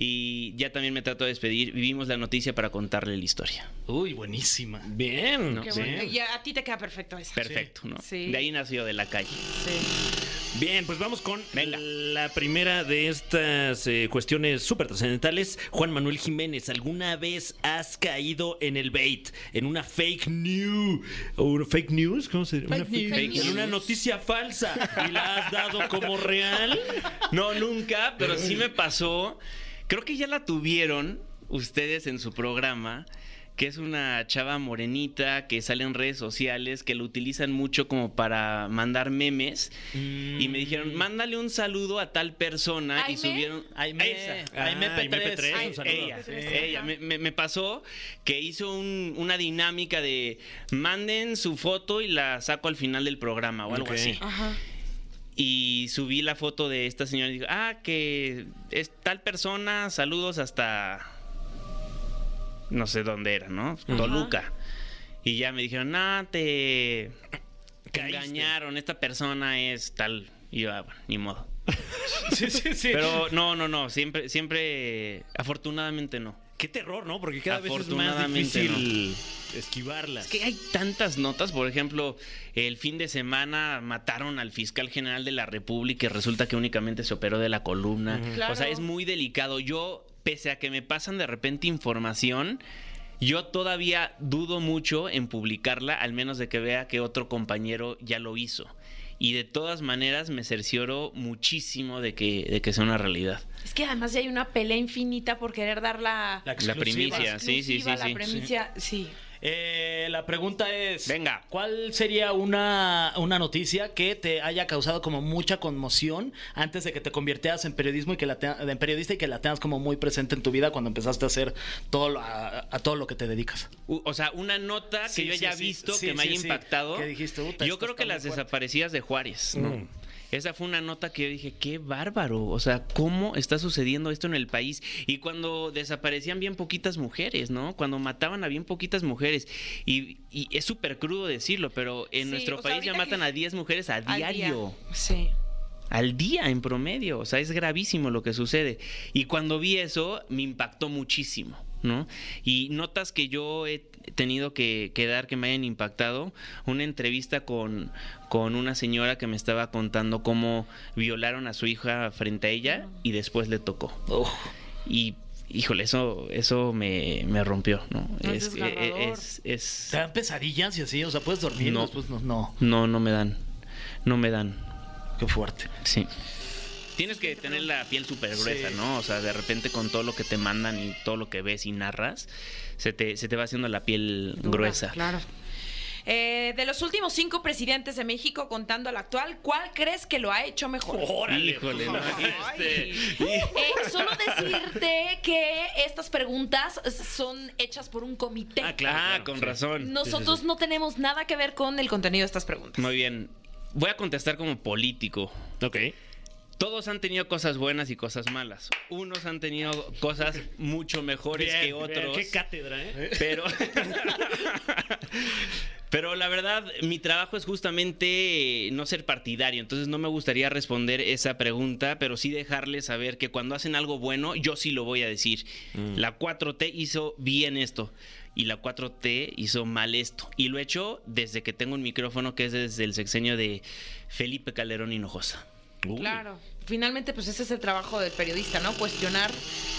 Y ya también me trato de despedir. Vivimos la noticia para contarle la historia. Uy, buenísima. Bien, ¿no? Qué Sí. bueno. Y a, ti te queda perfecto esa. Perfecto, ¿no? Sí. De ahí nació de la calle. Sí. Bien, pues vamos con Venga. la primera de estas eh, cuestiones súper trascendentales. Juan Manuel Jiménez, ¿alguna vez has caído en el bait, en una fake news? ¿O una fake news? ¿Cómo se dice? Una news. Fake En una noticia falsa y la has dado como real. No, nunca, pero sí me pasó. Creo que ya la tuvieron ustedes en su programa, que es una chava morenita que sale en redes sociales, que lo utilizan mucho como para mandar memes. Y me dijeron, mándale un saludo a tal persona. Y subieron. Aime. Esa. Aime Ah, P3. Aime P3, Ay, un saludo. Ella, Sí. ella. Me, me- me pasó que hizo un- una dinámica de manden su foto y la saco al final del programa o algo así. Ajá. Y subí la foto de esta señora y digo, ah, que es tal persona, saludos hasta no sé dónde era, ¿no? Toluca. Y ya me dijeron, ah, te, engañaron, esta persona es tal. Y yo, ah, bueno, ni modo. Sí, sí, sí. Pero no, no, no, siempre, siempre, afortunadamente no. Qué terror, ¿no? Porque cada vez es más difícil esquivarlas. Es que hay tantas notas, por ejemplo, el fin de semana mataron al fiscal general de la República y resulta que únicamente se operó de la columna. Claro. O sea, es muy delicado. Yo, pese a que me pasan de repente información, yo todavía dudo mucho en publicarla, al menos de que vea que otro compañero ya lo hizo. Y de todas maneras me cercioro muchísimo de que, de que sea una realidad. Es que además ya hay una pelea infinita por querer dar la, La La primicia, sí, sí, sí, sí. La primicia, sí. Eh, la pregunta es: Venga. ¿Cuál sería una, una noticia que te haya causado como mucha conmoción antes de que te convirtieras en periodismo y que la te- en periodista y que la tengas como muy presente en tu vida cuando empezaste a hacer todo lo- a, a todo lo que te dedicas? U- O sea, una nota que yo sí, haya sí. visto Sí, que me haya sí. impactado. Dijiste, "Uta, yo creo que las fuerte". desaparecidas de Juárez, ¿no? Mm. Esa fue una nota que yo dije, qué bárbaro. O sea, ¿cómo está sucediendo esto en el país? Y cuando desaparecían bien poquitas mujeres, ¿no? Cuando mataban a bien poquitas mujeres. Y, y es súper crudo decirlo, pero en Sí, nuestro sea, país ya matan a 10 mujeres a Al día. diario Sí. al día en promedio. O sea, es gravísimo lo que sucede. Y cuando vi eso, me impactó muchísimo, ¿no? Y notas que yo he tenido que, que dar que me hayan impactado. Una entrevista con, con una señora que me estaba contando cómo violaron a su hija frente a ella y después le tocó. Y. Híjole, eso, eso me, me rompió, ¿no? No, es es, desgarrador. es, es- ¿Te dan pesadillas y así? O sea, ¿puedes dormir? No. Después no. No, No, no me dan. No me dan. qué fuerte. Sí. Tienes que tener la piel súper gruesa, Sí. ¿no? O sea, de repente con todo lo que te mandan y todo lo que ves y narras, se te, se te va haciendo la piel Dura, gruesa. Claro. Eh, de los últimos cinco presidentes de México, contando al actual, ¿cuál crees que lo ha hecho mejor? Híjole, ¿no? Este, Eh, solo decirte que estas preguntas son hechas por un comité. Ah, claro. ah, claro, con sí. razón. Nosotros no tenemos nada que ver con el contenido de estas preguntas. Muy bien. Voy a contestar como político. Ok. Todos han tenido cosas buenas y cosas malas. Unos han tenido cosas mucho mejores Bien, que bien, otros. Qué cátedra, ¿eh? Pero. Pero la verdad, mi trabajo es justamente no ser partidario, entonces no me gustaría responder esa pregunta, pero sí dejarles saber que cuando hacen algo bueno, yo sí lo voy a decir. La 4T hizo bien esto y la 4T hizo mal esto. Y lo he hecho desde que tengo un micrófono que es desde el sexenio de Felipe Calderón Hinojosa. Uy. Claro. Finalmente, pues ese es el trabajo del periodista, ¿no? Cuestionar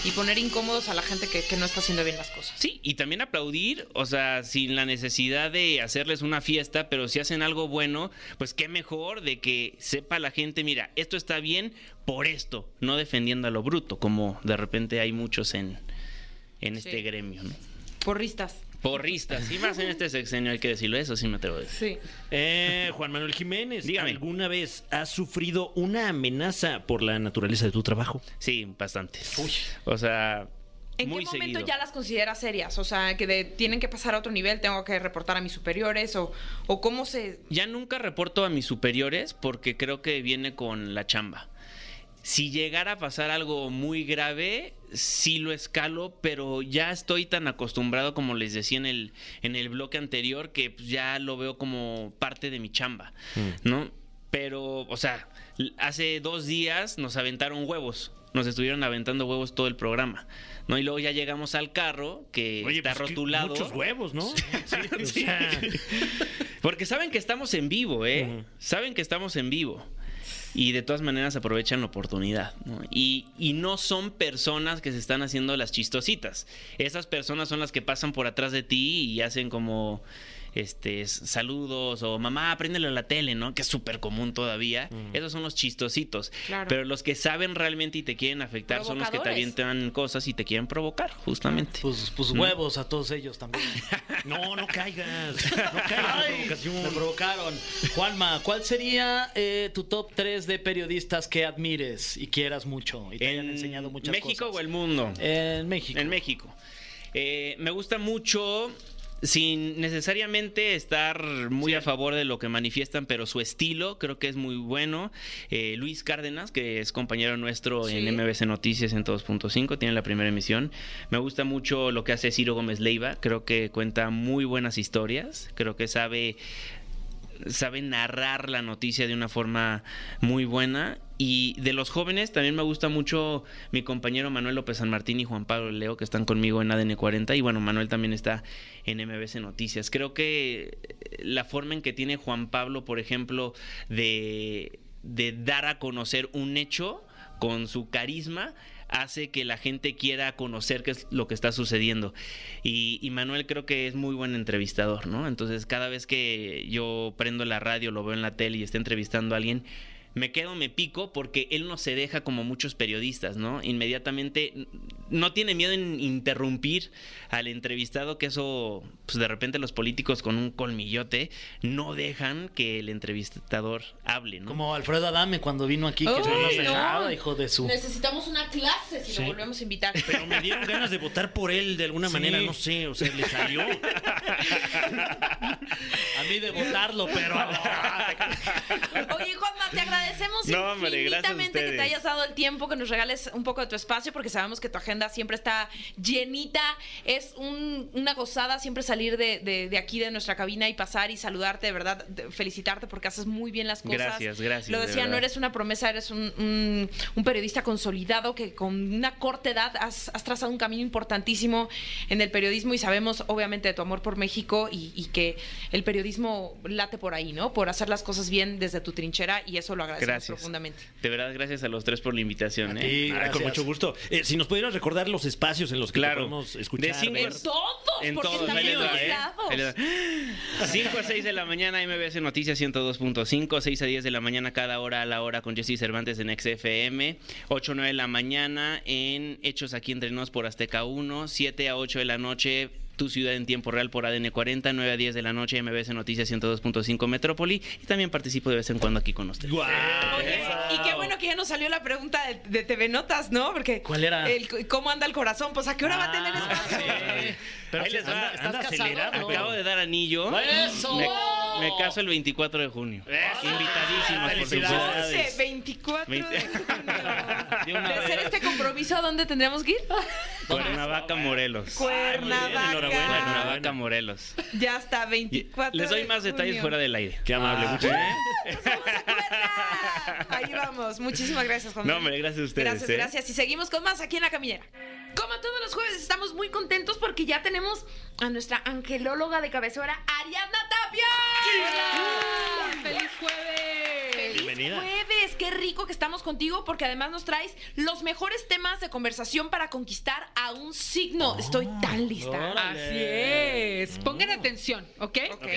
y poner incómodos a la gente que, que no está haciendo bien las cosas. Sí, y también aplaudir, o sea, sin la necesidad de hacerles una fiesta, pero si hacen algo bueno, pues qué mejor de que sepa la gente, mira, esto está bien por esto, no defendiendo a lo bruto, como de repente hay muchos en, en este gremio, ¿no? Porristas. Porristas, y más en este sexenio hay que decirlo, eso sí me atrevo a decir. Sí. Eh, Juan Manuel Jiménez, Dígame. ¿alguna vez has sufrido una amenaza por la naturaleza de tu trabajo? Sí, bastante. O sea, ¿En muy qué momento seguido. ya las consideras serias? O sea, que de- tienen que pasar a otro nivel, tengo que reportar a mis superiores o, o cómo se... Ya nunca reporto a mis superiores porque creo que viene con la chamba. Si llegara a pasar algo muy grave, sí lo escalo, pero ya estoy tan acostumbrado, como les decía en el, en el bloque anterior, que pues, ya lo veo como parte de mi chamba, ¿no? Pero, o sea, hace dos días nos aventaron huevos. Nos estuvieron aventando huevos todo el programa, ¿no? Y luego ya llegamos al carro, que está pues, rotulado. Muchos huevos, ¿no? O sea, Porque saben que estamos en vivo, ¿eh? Saben que estamos en vivo. Y de todas maneras aprovechan la oportunidad. ¿no? Y, y no son personas que se están haciendo las chistositas. Esas personas son las que pasan por atrás de ti y hacen como este saludos o mamá, préndele a la tele, ¿no? Que es súper común todavía. Esos son los chistositos. Claro. Pero los que saben realmente y te quieren afectar son los que te Provocadores. avientan cosas y te quieren provocar, justamente. Pues, pues ¿No? huevos a todos ellos también. No, no caigas. No caigas Ay, me provocaron. Juanma, ¿cuál sería eh, tu top 3 de periodistas que admires y quieras mucho y te hayan ¿En enseñado muchas México cosas? o el mundo? En México. En México. Eh, me gusta mucho, sin necesariamente estar muy a favor de lo que manifiestan, pero su estilo creo que es muy bueno. Eh, Luis Cárdenas, que es compañero nuestro Sí. en MBC Noticias en 2.5, tiene la primera emisión. Me gusta mucho lo que hace Ciro Gómez Leiva, creo que cuenta muy buenas historias, creo que sabe sabe narrar la noticia de una forma muy buena. Y de los jóvenes también me gusta mucho mi compañero Manuel López San Martín y Juan Pablo Leo, que están conmigo en ADN 40. Y bueno, Manuel también está en MBC Noticias. Creo que la forma en que tiene Juan Pablo, por ejemplo, de, de dar a conocer un hecho con su carisma, hace que la gente quiera conocer qué es lo que está sucediendo. Y, y Manuel creo que es muy buen entrevistador, ¿no? Entonces cada vez que yo prendo la radio, lo veo en la tele y está entrevistando a alguien, me quedo, me pico, porque él no se deja como muchos periodistas, ¿no? Inmediatamente no tiene miedo en interrumpir al entrevistado, que eso, pues de repente los políticos con un colmillote no dejan que el entrevistador hable, ¿no? Como Alfredo Adame cuando vino aquí, que Uy, no nos no. dejaba, hijo de su... Necesitamos una clase si Sí. lo volvemos a invitar. Pero me dieron ganas de votar por él de alguna manera, no sé, o sea, le salió. A mí de votarlo, pero... Oye, Juanma, te agradecemos No, hombre, infinitamente que te hayas dado el tiempo, que nos regales un poco de tu espacio, porque sabemos que tu agenda siempre está llenita. Es un- una gozada siempre salir de, de- de aquí, de nuestra cabina y pasar y saludarte, de verdad, de- felicitarte porque haces muy bien las cosas. Gracias, gracias, Lo de decía, no eres una promesa, eres un, un- un periodista consolidado que con una corta edad has, has trazado un camino importantísimo en el periodismo y sabemos, obviamente, de tu amor por México y, y que el periodismo late por ahí, ¿no? Por hacer las cosas bien desde tu trinchera y eso lo agradecemos Gracias. profundamente. De verdad, gracias a los tres por la invitación. ¿eh? Ay, con mucho gusto. Eh, si nos pudieras recordar los espacios en los que Claro. podemos escuchar. De cinco ver. En todos, En porque todos, están ahí les en va, todos ¿eh? 5 a 6 de la mañana, MBS Noticias 102.5, 6 a 10 de la mañana cada hora a la hora con Jesse Cervantes en XFM, 8 a 9 de la mañana en Hechos aquí entre nos por Azteca 1, 7 a 8 de la noche tu ciudad en tiempo real por ADN 40, 9 a 10 de la noche MBS Noticias 102.5 Metrópoli y también participo de vez en cuando aquí con ustedes. ¡Guau! Oye, y qué bueno que ya nos salió la pregunta de, de TV Notas, ¿no? Porque ¿Cuál era? el- ¿Cómo anda el corazón? Pues a qué hora va a tener Ah, espacio. sí. Pero Ahí les va, anda- estás anda acelerado. Acabo de dar anillo. ¡Eso! Me, me caso el 24 de junio. Invitadísimos, por supuesto. 12, 24 de junio. De hacer este compromiso, ¿a dónde tendremos que ir? Cuernavaca, Morelos. Cuernavaca. enhorabuena, Cuernavaca, Morelos. Ya está, Y 24 Les doy de más detalles junio. fuera del aire. Qué amable, Ah, muchas gracias. ¡Nos vamos a Cuerna! Ahí vamos. Muchísimas gracias, Juan. No, hombre, gracias a ustedes. Gracias, ¿eh? gracias. Y seguimos con más aquí en La Caminera. Como todos los jueves, estamos muy contentos porque ya tenemos a nuestra angelóloga de cabecera, Ariadna Tapia. ¡Hola! ¡Feliz jueves! ¡Feliz Bienvenida. jueves! Qué rico que estamos contigo porque además nos traes los mejores temas de conversación para conquistar a un signo. Estoy tan lista. órale. Así es. Pongan atención, ¿ok? Ok.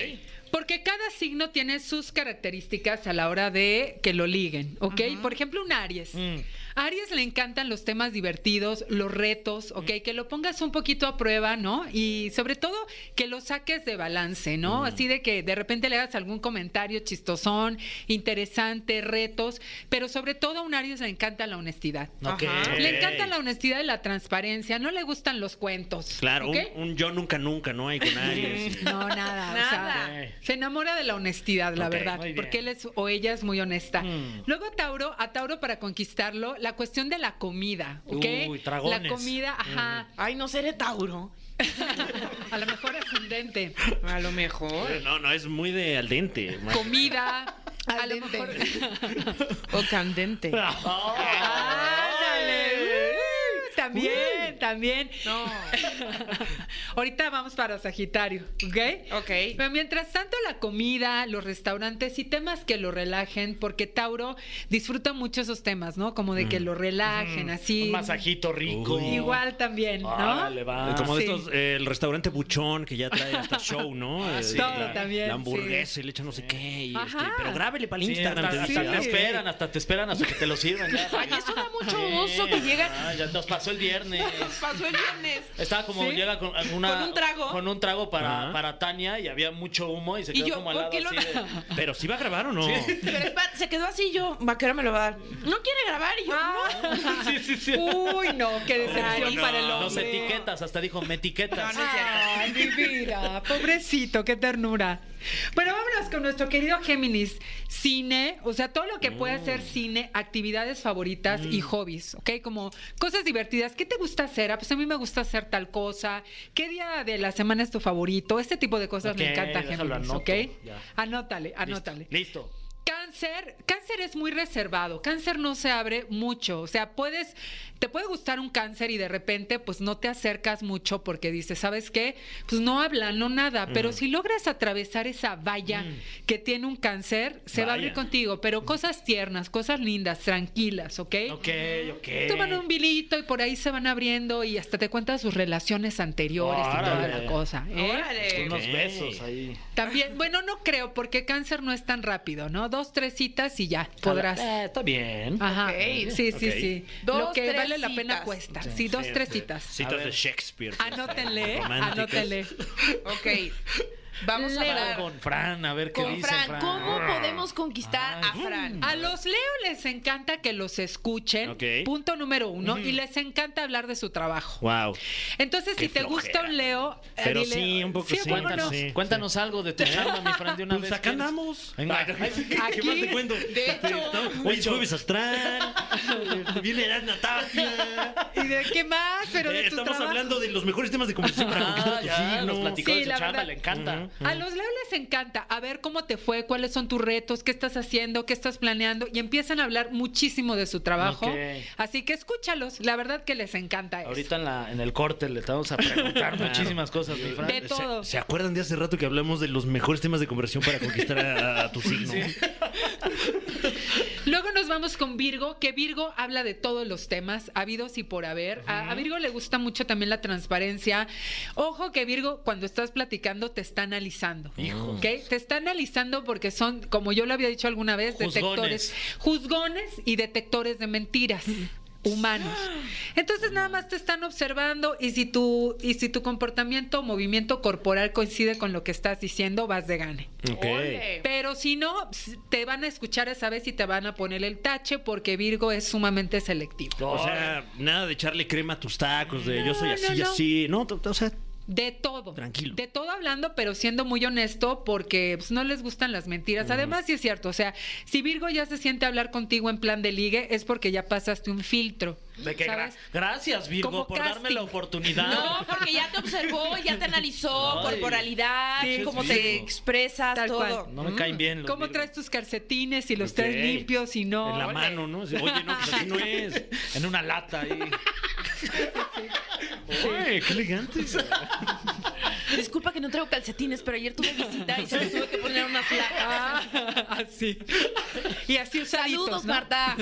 Porque cada signo tiene sus características a la hora de que lo liguen, ¿ok? Por ejemplo, un Aries. Mm. A Aries le encantan los temas divertidos, los retos, ¿ok? Que lo pongas un poquito a prueba, ¿no? Y sobre todo que lo saques de balance, ¿no? Así de que de repente le hagas algún comentario chistosón, interesante, retos, pero sobre todo a un Aries le encanta la honestidad. Ok. Ajá. Le encanta la honestidad y la transparencia, no le gustan los cuentos. Claro, un, un yo nunca nunca, ¿no? Hay con Aries. No, nada. o sea, Nada. se enamora de la honestidad, la verdad. Porque él es o ella es muy honesta. Mm. Luego Tauro, a Tauro para conquistarlo, la cuestión de la comida, ¿ok? Uy, dragones. La comida, ajá. Ay, no seré Tauro. A lo mejor ascendente. A lo mejor. No, no, es muy de al dente. Comida. A Al lo dente. mejor. O candente. ¡Ándale! Uh, También. También. No. Ahorita vamos para Sagitario, ¿ok? Ok. Pero mientras tanto, la comida, los restaurantes y temas que lo relajen, porque Tauro disfruta mucho esos temas, ¿no? Como de que lo relajen, así. Un masajito rico. Uy. Igual también, ¿no? Órale, va. Como de sí. estos, eh, el restaurante Buchón que ya trae hasta show, ¿no? Ah, Eh, sí. Todo la, también, La hamburguesa y le echan no sé qué. y, este, Ajá. pero grábele para el Sí, Instagram. hasta, te hasta dice. te Sí. esperan, hasta te esperan hasta que te lo sirvan. Ya. Ay, eso da mucho Sí. oso que llegan. Ah, ya nos pasó el viernes. Pasó el viernes. Estaba como ¿Sí? llega con una Con un trago. con un trago para, Ajá. para Tania y había mucho humo y se Y quedó yo, como al ¿por lado lo- así de- Pero si va a grabar o no. Pero se quedó así yo, vaquero me lo va a dar. No quiere grabar y yo, no. Sí, sí, sí. Uy, no, qué decepción no. para el Los hombre. etiquetas, hasta dijo, me etiquetas. No, no. Ay, mi vida, pobrecito, qué ternura. Bueno, vámonos con nuestro querido Géminis. Cine, o sea, todo lo que puede ser Mm. cine, actividades favoritas y hobbies, ¿ok? Como cosas divertidas. ¿Qué te gusta hacer? Ah, pues a mí me gusta hacer tal cosa. ¿Qué día de la semana es tu favorito? Este tipo de cosas me encanta, Géminis, anoto, ¿ok? ya. Anótale, anótale. Listo. Cáncer, cáncer es muy reservado. Cáncer no se abre mucho. O sea, puedes, te puede gustar un cáncer y de repente, pues no te acercas mucho porque dices, ¿sabes qué? Pues no hablan, no nada. Pero si logras atravesar esa valla que tiene un cáncer, se va a abrir contigo. Pero cosas tiernas, cosas lindas, tranquilas, ¿ok? Ok, ok. Toman un vinito y por ahí se van abriendo y hasta te cuentan sus relaciones anteriores y toda la cosa. ¿eh? Órale. Unos besos ahí. También, bueno, no creo, porque cáncer no es tan rápido, ¿no? Dos, tres citas y ya podrás. Eh, está bien. Ajá. Sí, sí, sí. Dos, Lo que tres vale la pena cuesta. Sí, dos, tres citas. Citas de Shakespeare. Anótenle, Románticas. anótenle. Ok. Vamos a hablar Con Fran, a ver qué con dice Fran. Fran. ¿Cómo podemos conquistar a Fran? A los Leo les encanta que los escuchen. Punto número uno. Y les encanta hablar de su trabajo. Wow. Entonces, Qué si te gusta un Leo, eh, Pero dile- sí, un poco. Cuéntanos, Sí, cuéntanos algo de tu chamba, mi Fran, de una Pues vez. acá andamos. Venga. Ay, ¿Qué Aquí, más te cuento? de hecho. Hoy es jueves astral. Viene Erasna Tapia. ¿Y de qué más? Pero de Eh, tu Estamos trabajo. hablando de los mejores temas de conversación para conquistar Ah, a tu ya, signo. nos platicó Sí, de su la chamba, verdad. le encanta. A los Leo les encanta. A ver cómo te fue, cuáles son tus retos, qué estás haciendo, qué estás planeando. Y empiezan a hablar muchísimo de su trabajo. Así que escúchalos. La verdad que les encanta eso. Ahorita en, la, en el corte le vamos a preguntar muchísimas cosas, mi Fran. De ¿Se- todo. ¿Se, acuerdan de hace rato que hablamos de los mejores temas de conversión para conquistar a, a tu signo? Luego nos vamos con Virgo, que Virgo habla de todos los temas, habidos y por haber. A, a Virgo le gusta mucho también la transparencia. Ojo que Virgo, cuando estás platicando, te está analizando. ¿ok? Te está analizando porque son, como yo lo había dicho alguna vez, Juzgones. detectores. Juzgones y detectores de mentiras. Humanos. Entonces nada más te están observando y si tu y si tu comportamiento o movimiento corporal coincide con lo que estás diciendo, vas de gane. Ok. Ole. Pero si no, te van a escuchar esa vez y te van a poner el tache porque Virgo es sumamente selectivo. O sea, nada de echarle crema a tus tacos, de yo soy así no, y así. No, o sea, De todo. Tranquilo. De todo hablando, pero siendo muy honesto porque pues, no les gustan las mentiras. Además, sí es cierto. O sea, si Virgo ya se siente a hablar contigo en plan de ligue, es porque ya pasaste un filtro. De que gra- gracias, Virgo, Como por darme la oportunidad. No, porque ya te observó, ya te analizó, Ay. corporalidad, Sí, cómo te expresas, Tal todo. cual. No me caen bien los ¿Cómo traes tus calcetines y los traes limpios y no? en la mano, ¿no? Oye, no, pues así no es. En una lata ahí. Qué elegante. Disculpa que no traigo calcetines, pero ayer tuve visita y se los tuve que poner unas latas. Ah, así. Y así usaditos, Saludos, ¿no? Marta.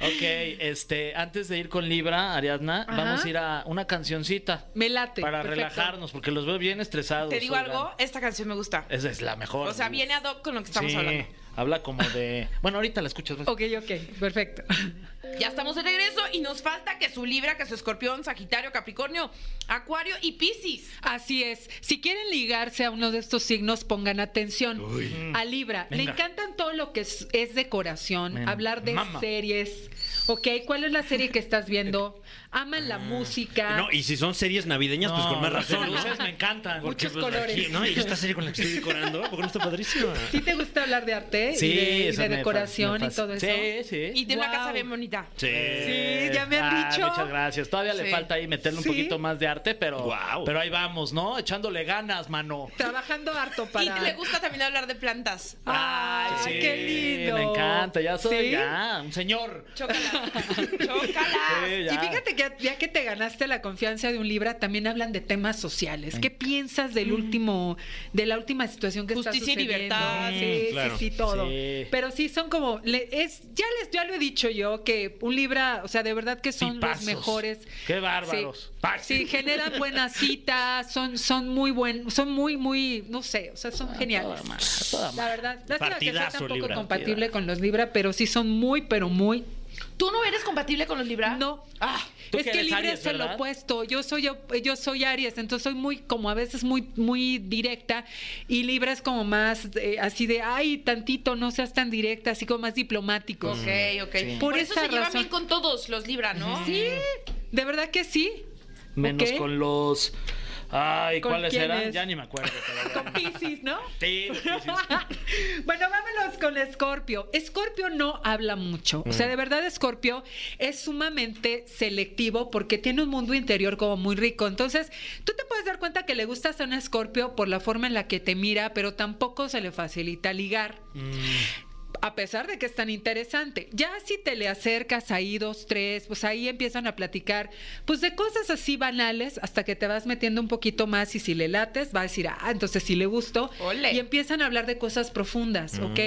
Ok, este, antes de ir con Libra, Ariadna, Ajá. vamos a ir a una cancioncita Me late. para perfecto. relajarnos, porque los veo bien estresados. Te digo oigan. algo, esta canción me gusta. Esa es la mejor. O sea, Uf. viene ad hoc con lo que estamos Sí, hablando. Habla como de. Bueno, ahorita la escuchas. Ok, ok, perfecto. Ya estamos de regreso y nos falta que su Libra, que su Escorpión, Sagitario, Capricornio, Acuario y Piscis. Así es. Si quieren ligarse a uno de estos signos, pongan atención. A Libra, le encantan todo lo que es, es decoración, hablar de mama. series. Ok, ¿cuál es la serie que estás viendo? Aman la música. No, y si son series navideñas, pues con más razón, ¿no? me encantan. Porque, Muchos pues, colores. aquí, ¿no? Y esta serie con la que estoy decorando, ¿por qué no está padrísima? ¿Sí te gusta hablar de arte Sí, y de, y eso de me decoración fa- me y todo eso? Sí, sí. Y tiene una Wow. casa bien bonita. Sí. Sí, ya me han Ah, dicho. Muchas gracias. Todavía le Sí. falta ahí meterle un Sí. poquito más de arte, pero, Guau. pero ahí vamos, ¿no? Echándole ganas, mano. Trabajando harto para. Y le gusta también hablar de plantas. Ay, Sí, qué lindo. Me encanta, ya soy ¿Sí? ya un señor. Chócalas. Chócala. Sí, ya. Y fíjate ya que te ganaste la confianza de un Libra, también hablan de temas sociales. ¿Qué piensas del último, de la última situación que está Justicia y sucediendo? libertad. Sí, Mm, claro. sí, sí, todo. Sí. Pero sí son como, es, ya les, ya lo he dicho yo que un Libra, o sea, de verdad que son Tipazos. los mejores. Qué bárbaros. Sí, sí, generan buenas citas, son, son muy buen, son muy, muy, no sé, o sea, son geniales. toda madre, toda La verdad, lástima que sea Partidazo, tan poco Libra. compatible con los Libra, pero sí son muy, pero muy ¿Tú no eres compatible con los Libra? no. Ah, Tú es que Libra Aries, es el ¿verdad? opuesto. Yo soy yo, yo soy Aries, entonces soy muy como a veces muy muy directa y Libra es como más eh, así de ay tantito no seas tan directa, así como más diplomático. ok, ok. Por Por, eso esa se llevan razón. bien con todos los Libra, ¿no? Sí, de verdad que sí. Menos con los. Ay, ¿Con ¿cuáles eran? Ya ni me acuerdo. pero Con. Pisces, ¿no? Sí, bueno, vámonos con Escorpio. Escorpio no habla mucho. O sea, de verdad, Escorpio es sumamente selectivo porque tiene un mundo interior como muy rico. Entonces, tú te puedes dar cuenta que le gustas a un Escorpio por la forma en la que te mira, pero tampoco se le facilita ligar. A pesar de que es tan interesante. Ya si te le acercas ahí dos, tres, pues ahí empiezan a platicar, pues de cosas así banales, hasta que te vas metiendo un poquito más y si le lates, va a decir, ah, entonces sí le gustó. Ole. Y empiezan a hablar de cosas profundas, ¿ok?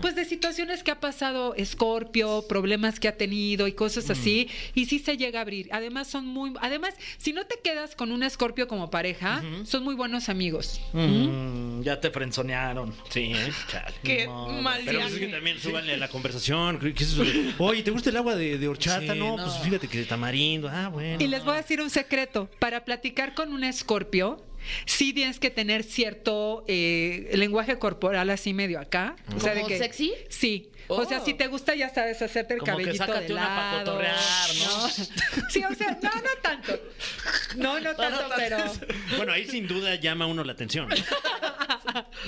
Pues de situaciones que ha pasado Escorpio, problemas que ha tenido y cosas así, y sí se llega a abrir. Además son muy, además, si no te quedas con un Escorpio como pareja, son muy buenos amigos. Mm, ya te frenzonearon. Sí, ¿eh? Chale. Qué No, mal Pero también súbanle a la conversación. ¿qué es eso de, Oye, ¿te gusta el agua de, de horchata? Sí, no, no. pues fíjate que de tamarindo. Ah, bueno. Y les voy a decir un secreto. Para platicar con un escorpio, sí tienes que tener cierto eh, lenguaje corporal así medio acá. O sea, de ¿Como que, sexy? Sí. O sea, Oh. si te gusta, ya sabes, hacerte el Como cabellito de una lado. cotorrear, ¿no? Sí, o sea, no, no tanto. No, no tanto, pero... Bueno, ahí sin duda llama uno la atención.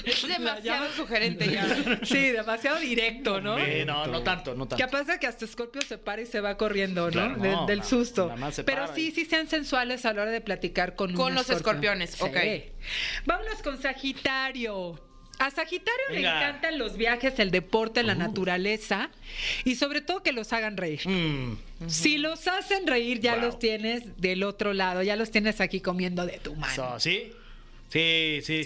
Es demasiado sugerente ya. Sí, demasiado directo, ¿no? Sí, no, no tanto, no tanto. ¿Qué pasa? Que hasta Scorpio se para y se va corriendo, ¿no? Claro, De- no, del susto. nada más se Pero para sí, y- sí sean sensuales a la hora de platicar con Con un los escorpio. escorpiones, Sí. ok. Vámonos con Sagitario. A Sagitario le encantan los viajes, el deporte, la naturaleza y sobre todo que los hagan reír. Mm, Si los hacen reír, ya Wow. los tienes del otro lado, ya los tienes aquí comiendo de tu mano. so, ¿Sí? Sí, sí.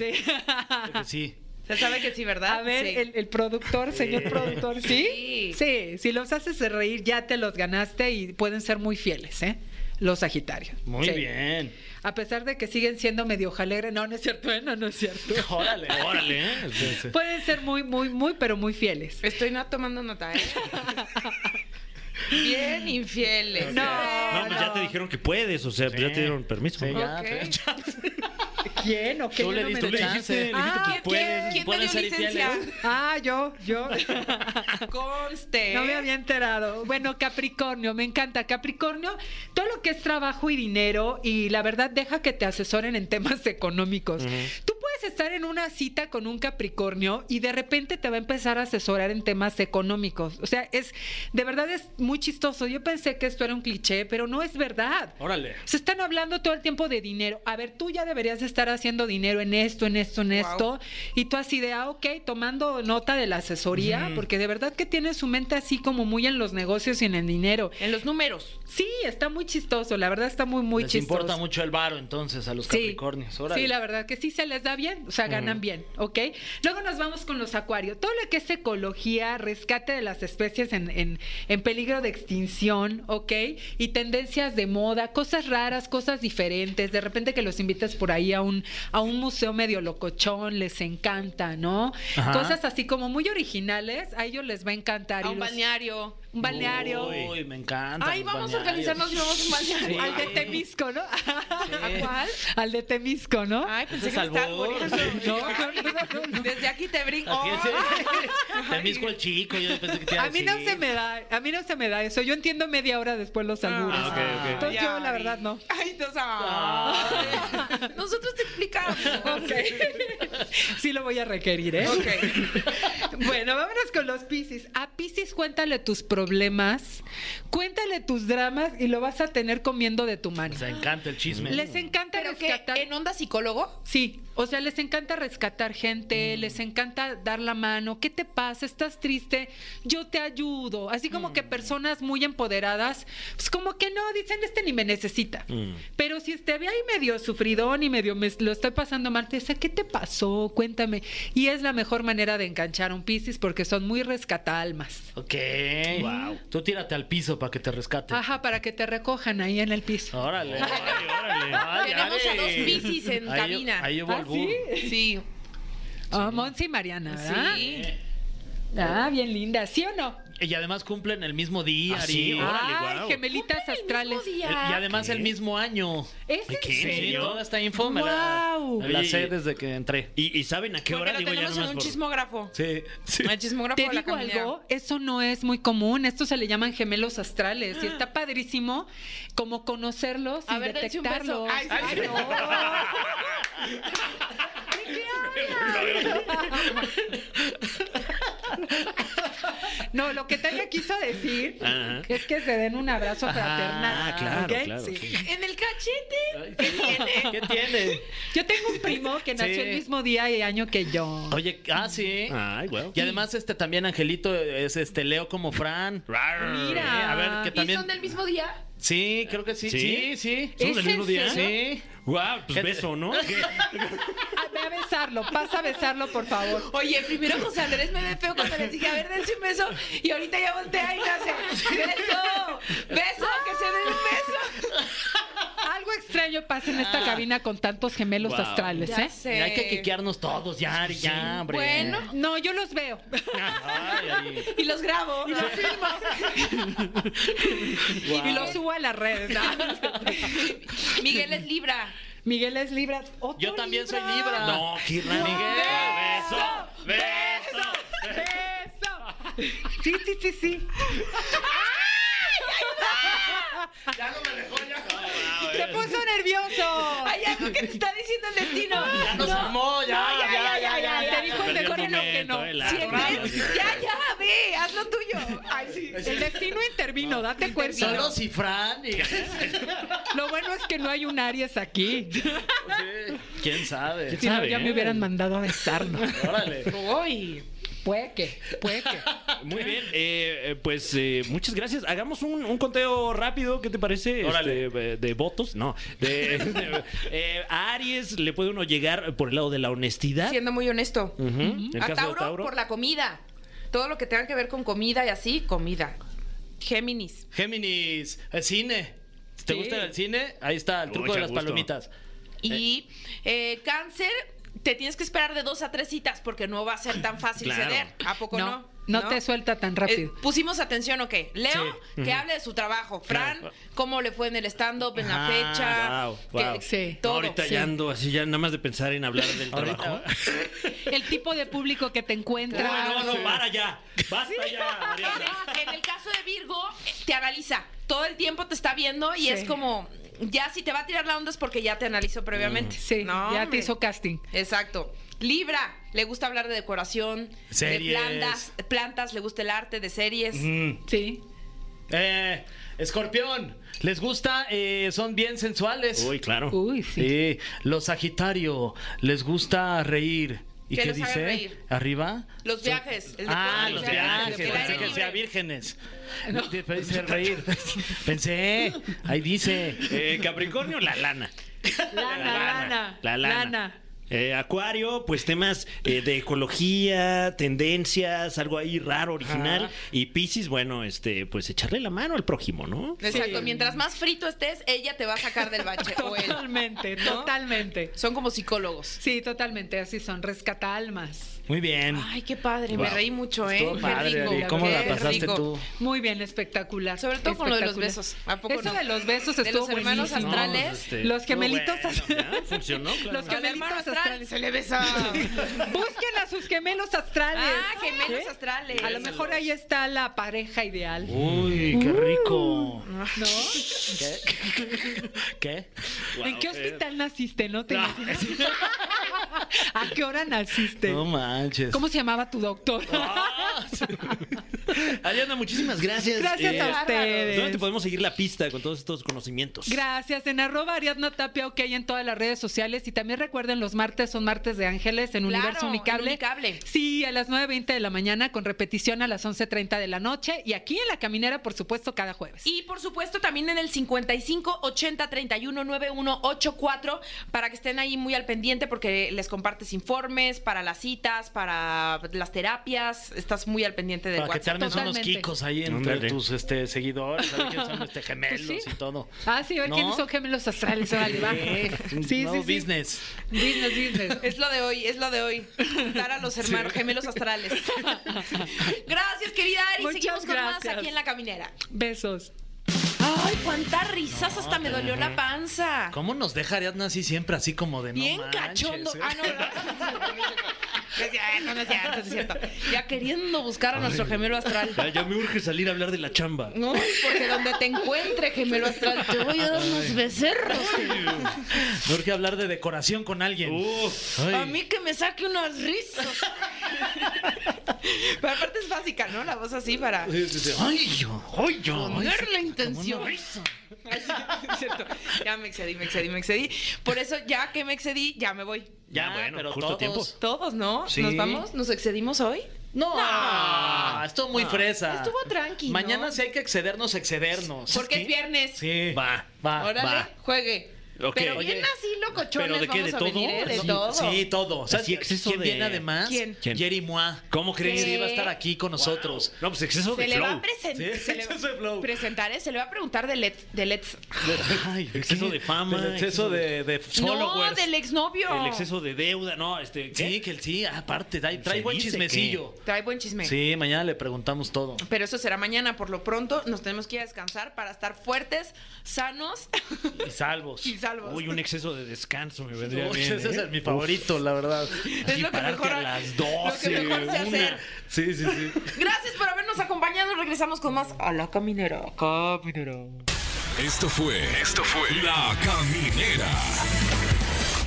Sí. Se sabe que sí, ¿verdad? A ver, Sí. el, el productor, señor productor, ¿sí? Sí. Sí, si los haces reír, ya te los ganaste y pueden ser muy fieles, ¿eh? Los Sagitarios. Muy Sí. bien. A pesar de que siguen siendo medio jalegre, no, no es cierto, ¿eh? No, no es cierto. Órale. Órale, ¿eh? Sí, sí. Pueden ser muy, muy, muy, pero muy fieles. Estoy no tomando nota, ¿eh? Bien infieles. No. No, pues ya te dijeron que puedes, o sea, pues ya te dieron permiso. Sí, ¿no? ya, Ok. te- ¿Quién o qué? Tú Yo le no me chance. dijiste- Ah, dijiste que ¿quién, puedes. ¿quién dio ser licencia? infieles. Ah, yo, yo. Conste. No me había enterado. Bueno, Capricornio, me encanta. Capricornio, todo lo que es trabajo y dinero, y la verdad, deja que te asesoren en temas económicos. Tú puedes estar en una cita con un Capricornio y de repente te va a empezar a asesorar en temas económicos. O sea, es, de verdad es muy chistoso. Yo pensé que esto era un cliché, pero no es verdad. Órale. Se están hablando todo el tiempo de dinero. A ver, tú ya deberías estar haciendo dinero en esto, en esto, en Wow. esto. Y tú así de, ah, ok, tomando nota de la asesoría, porque de verdad que tiene su mente así como muy en los negocios y en el dinero. En los números. Sí, está muy chistoso, la verdad está muy, muy Les chistoso. importa mucho el varo entonces a los Sí. Capricornios. Órale. Sí, la verdad que sí se les da bien, o sea, ganan bien, ¿ok? Luego nos vamos con los acuarios. Todo lo que es ecología, rescate de las especies en, en- en peligro de extinción, ¿ok? Y tendencias de moda, cosas raras, cosas diferentes. De repente que los invites por ahí a un, a un museo medio locochón, les encanta, ¿no? Ajá. Cosas así como muy originales, a ellos les va a encantar. A un los- balneario. Un balneario. Uy, me encanta. Ay, los vamos a organizarnos y vamos a un balneario. Al de Temisco, ¿no? ¿A cuál? Al de Temisco, ¿no? Ay, pensé que sí. No, no, no, no, no. Desde aquí te brinco. Temisco el chico, yo pensé que te iba A mí no se me da, a mí no se me da eso. Yo entiendo media hora después los albures. Ah. Entonces yo la verdad no. Ay, entonces, ay. Nosotros te explicamos. Ok. Sí lo voy a requerir, ¿eh? Ok. Bueno, vámonos con los Piscis. A Piscis cuéntale tus problemas, cuéntale tus dramas y lo vas a tener comiendo de tu mano. Les encanta el chisme. Les encanta ¿Pero qué? rescatar. ¿En onda psicólogo? Sí. O sea, les encanta rescatar gente, les encanta dar la mano. ¿Qué te pasa? ¿Estás triste? Yo te ayudo. Así como que personas muy empoderadas, pues como que no, dicen, este ni me necesita. Mm. Pero si te ve ahí medio sufridón y medio me lo estoy pasando mal, te dice, ¿qué te pasó? Cuéntame. Y es la mejor manera de enganchar a un Piscis porque son muy rescatalmas. Ok. Wow. Tú tírate al piso para que te rescate. Ajá, para que te recojan ahí en el piso. Órale. órale. Tenemos a dos Piscis en Ahí- cabina. Ahí llevo ¿Ah, burro. Sí. Ah, Monsi y Mariana, ¿verdad? Sí. Ah, bien linda, ¿sí o no? Y además cumplen el mismo día, ¿Ah, sí? Órale, Ay, guau. gemelitas astrales. mismo día. Y además el mismo año. ¿Es en ¿Qué? ¿En Sí, serio? toda esta info me la, la sé desde que entré. ¿Y, y saben a qué Porque hora? lo Digo, ya tenemos en un por- chismógrafo. Sí, sí. El chismógrafo Te de la digo caminera. algo, eso no es muy común. Esto se le llaman gemelos astrales y está padrísimo como conocerlos A y ver, dense un detectarlos. beso. Ay. Ay, no. ¿De qué hablas? No, lo que Tania quiso decir Ajá. es que se den un abrazo fraternal. Ah, claro, ¿ok? claro, Sí. sí. En el cachete. ¿Qué tiene? Yo tengo un primo que nació Sí. el mismo día y año que yo. Oye, ah, sí. Ay. Y además, este también Angelito es este Leo como Fran. Mira. A ver, que ¿Y también. son del mismo día? Sí, creo que sí. ¿Sí? Sí, sí. ¿Somos del ¿Es mismo día? Sí. Wow, pues ¿Qué- beso, ¿no? Ah, ve a besarlo, pasa a besarlo, por favor. Oye, primero José Andrés me ve feo cuando les dije, a ver, dense un beso. Y ahorita ya voltea y me hace, beso, beso, que se den un beso. Algo extraño pasa en esta cabina con tantos gemelos Wow. astrales, Ya ¿eh? sé. Y hay que quiquearnos todos, ya, Ari, ya, hombre. Bueno. No, yo los veo. Ay, Ari. Y los grabo. Y los filmo. Y los subo a las redes. ¿no? Miguel es Libra. Miguel es Libra. ¿Otro Yo también soy Libra. No, qué raro. Miguel. Beso, beso. ¡Beso! Sí, sí, sí, sí. Se puso nervioso. Hay algo que te está diciendo el destino. Ya nos armó, ya, ya, ya, ya, ya. Te dijo el Perdió el destino que no. Ya, ya, ve, haz lo tuyo. Ay, sí. El destino intervino, date cuenta. Solo si Fran. y- Lo bueno es que no hay un Aries aquí. ¿Quién sabe? Si no, sabe, ya me hubieran mandado a besarnos. Órale. Uy. Puede que, puede que. Muy bien, eh, eh, pues eh, muchas gracias. Hagamos un, un conteo rápido, ¿qué te parece? Órale. Este, eh, de votos, no. De, de- eh, a Aries le puede uno llegar por el lado de la honestidad. Siendo muy honesto. A caso Tauro, de Tauro. por la comida. Todo lo que tenga que ver con comida y así, comida. Géminis. Géminis, el cine. Si te Sí. gusta el cine, ahí está el truco de las gusto. palomitas. Y eh, cáncer, te tienes que esperar de dos a tres citas porque no va a ser tan fácil Claro. ceder. ¿A poco no? No, no te suelta tan rápido. Eh, pusimos atención, ¿o qué? Leo, que hable de su trabajo. Fran, cómo le fue en el stand-up, en la Ah, fecha. wow, que- wow. Sí. Todo. Ahorita sí. ya ando así, ya nada más de pensar en hablar del trabajo. El tipo de público que te encuentra. No, no, no, para ya. Basta ya, Mariana. En el caso de Virgo, te analiza. Todo el tiempo te está viendo y Sí. es como, ya si te va a tirar la onda es porque ya te analizó previamente. Sí, No, ya te hizo casting. Exacto. Libra, le gusta hablar de decoración, Series. de plantas, plantas, le gusta el arte, de series. Mm. Sí. Eh, Escorpión, ¿les gusta? Eh, son bien sensuales. Uy, claro. Uy, sí. Los Sagitario, ¿les gusta reír? ¿Y ¿Qué dice? reír? ¿Arriba? Los viajes. el Ah, deporte, los viajes. el Pensé que sea vírgenes. Pero dice reír. Pensé. Ahí dice. Eh, Capricornio, la lana. Lana, lana. La lana. Lana. Eh, Acuario, pues temas eh, de ecología, tendencias, algo ahí raro, original. Ajá. Y Piscis, bueno, este, pues echarle la mano al prójimo, ¿no? Exacto. Sí. Mientras más frito estés, ella te va a sacar del bache. o él. Totalmente, ¿No? totalmente. Son como psicólogos. Sí, totalmente, así son. Rescata almas. Muy bien. Ay, qué padre. Me reí mucho, ¿eh? Estuvo Qué padre, rico. ¿Cómo la qué pasaste rico. tú? Muy bien, espectacular. Sobre todo con lo de los besos. ¿A poco Eso no? de los besos De estuvo los hermanos buenísimo. astrales. pues, este, Los gemelitos astrales. bueno, ya, Funcionó, claro. Los gemelitos astral astrales. se le besa. Busquen a sus gemelos astrales. Ah, gemelos ¿Eh? astrales. A lo mejor ahí está la pareja ideal. Uy, qué rico. ¿No? ¿Qué? ¿En qué hospital naciste? ¿No te imaginas? ¿A qué hora naciste? No manches. ¿Cómo se llamaba tu doctor? Ah, sí. Ariana, muchísimas gracias. Gracias Eh, a ustedes. ¿Dónde te podemos seguir la pista con todos estos conocimientos? Gracias, en arroba Ariadna Tapia, ok, en todas las redes sociales. Y también recuerden, los martes son martes de ángeles en Claro, Universo Unicable. Unicable. Sí, a las 9.20 de la mañana, con repetición a las 11.30 de la noche. Y aquí en La Caminera, por supuesto, cada jueves. Y por supuesto también en el 55 80 31 91 84 para que estén ahí muy al pendiente porque les compartes informes para las citas, para las terapias, estás muy al pendiente del Para WhatsApp. Armes unos Totalmente. kikos ahí entre Ándale. tus este, seguidores, a ver quiénes son este, gemelos Pues sí. y todo. Ah, sí, a ver ¿No? quiénes son gemelos astrales. Órale, va. Sí, Sí, no, sí, sí. business. Business, business. Es lo de hoy, es lo de hoy. Juntar a los hermanos gemelos astrales. gracias, querida Ari. Muchas Seguimos con más gracias. aquí en la caminera. Besos. Ay, cuántas risas, hasta me dolió la panza. ¿Cómo nos deja Ariadna así siempre, así como de no Bien manches, cachondo. eh? Ah, no. No es cierto, no es cierto, no es cierto. Ya queriendo buscar a nuestro gemelo astral. Ya, ya me urge salir a hablar de la chamba. No, porque donde te encuentre, gemelo astral, te voy a dar unos becerros. Me urge hablar de decoración con alguien. Uf. A mí que me saque unas risas. Pero aparte es básica, ¿no? La voz así para. Ay, yo, ay, yo. poner la intención. Ya me excedí, me excedí, me excedí. Por eso, ya que me excedí, ya me voy. Ya, Ah, bueno, pero justo todos. tiempo. Todos, ¿no? Sí. ¿Nos vamos? ¿Nos excedimos hoy? No, No. estuvo muy fresa. Estuvo tranqui, ¿no? Mañana si hay que excedernos, excedernos. Porque es viernes. Sí. Va. Va, Órale, va. juegue. Pero Oye, bien así, locochones, ¿pero de qué? vamos ¿De a todo? venir, ¿eh? De Sí, todo. Sí, todo. ¿Sabes Así, exceso quién de- viene además? ¿Quién? ¿Quién? Jerry Mois. ¿Cómo crees? ¿Qué? Sí, va a estar aquí con nosotros. No, pues exceso Se de le va flow. a presentar. Sí, se le va exceso de flow. presentar, ¿eh? Se le va a preguntar de Let's. De let's. Ay, Exceso ¿qué? de fama, Del exceso de, de No, followers. del exnovio. El exceso de deuda, no, este. ¿qué? Sí, que el sí, aparte, trae, trae Se buen dice chismecillo. Trae buen chisme. Sí, mañana le preguntamos todo. Pero eso será mañana. Por lo pronto, nos tenemos que ir a descansar para estar fuertes, sanos Y salvos. y Uy, un exceso de descanso me vendría Uy, bien. ese ¿eh? es mi favorito, la verdad. es lo que mejor, a las lo que 12, mejor sé una. hacer. Sí, sí, sí. Gracias por habernos acompañado. Regresamos con más a la caminera. Caminera. Esto fue. Esto fue. La Caminera.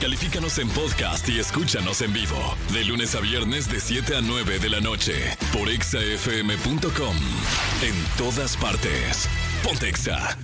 Califícanos en podcast y escúchanos en vivo. De lunes a viernes, de 7 a 9 de la noche. Por exafm.com. En todas partes. Pontexa.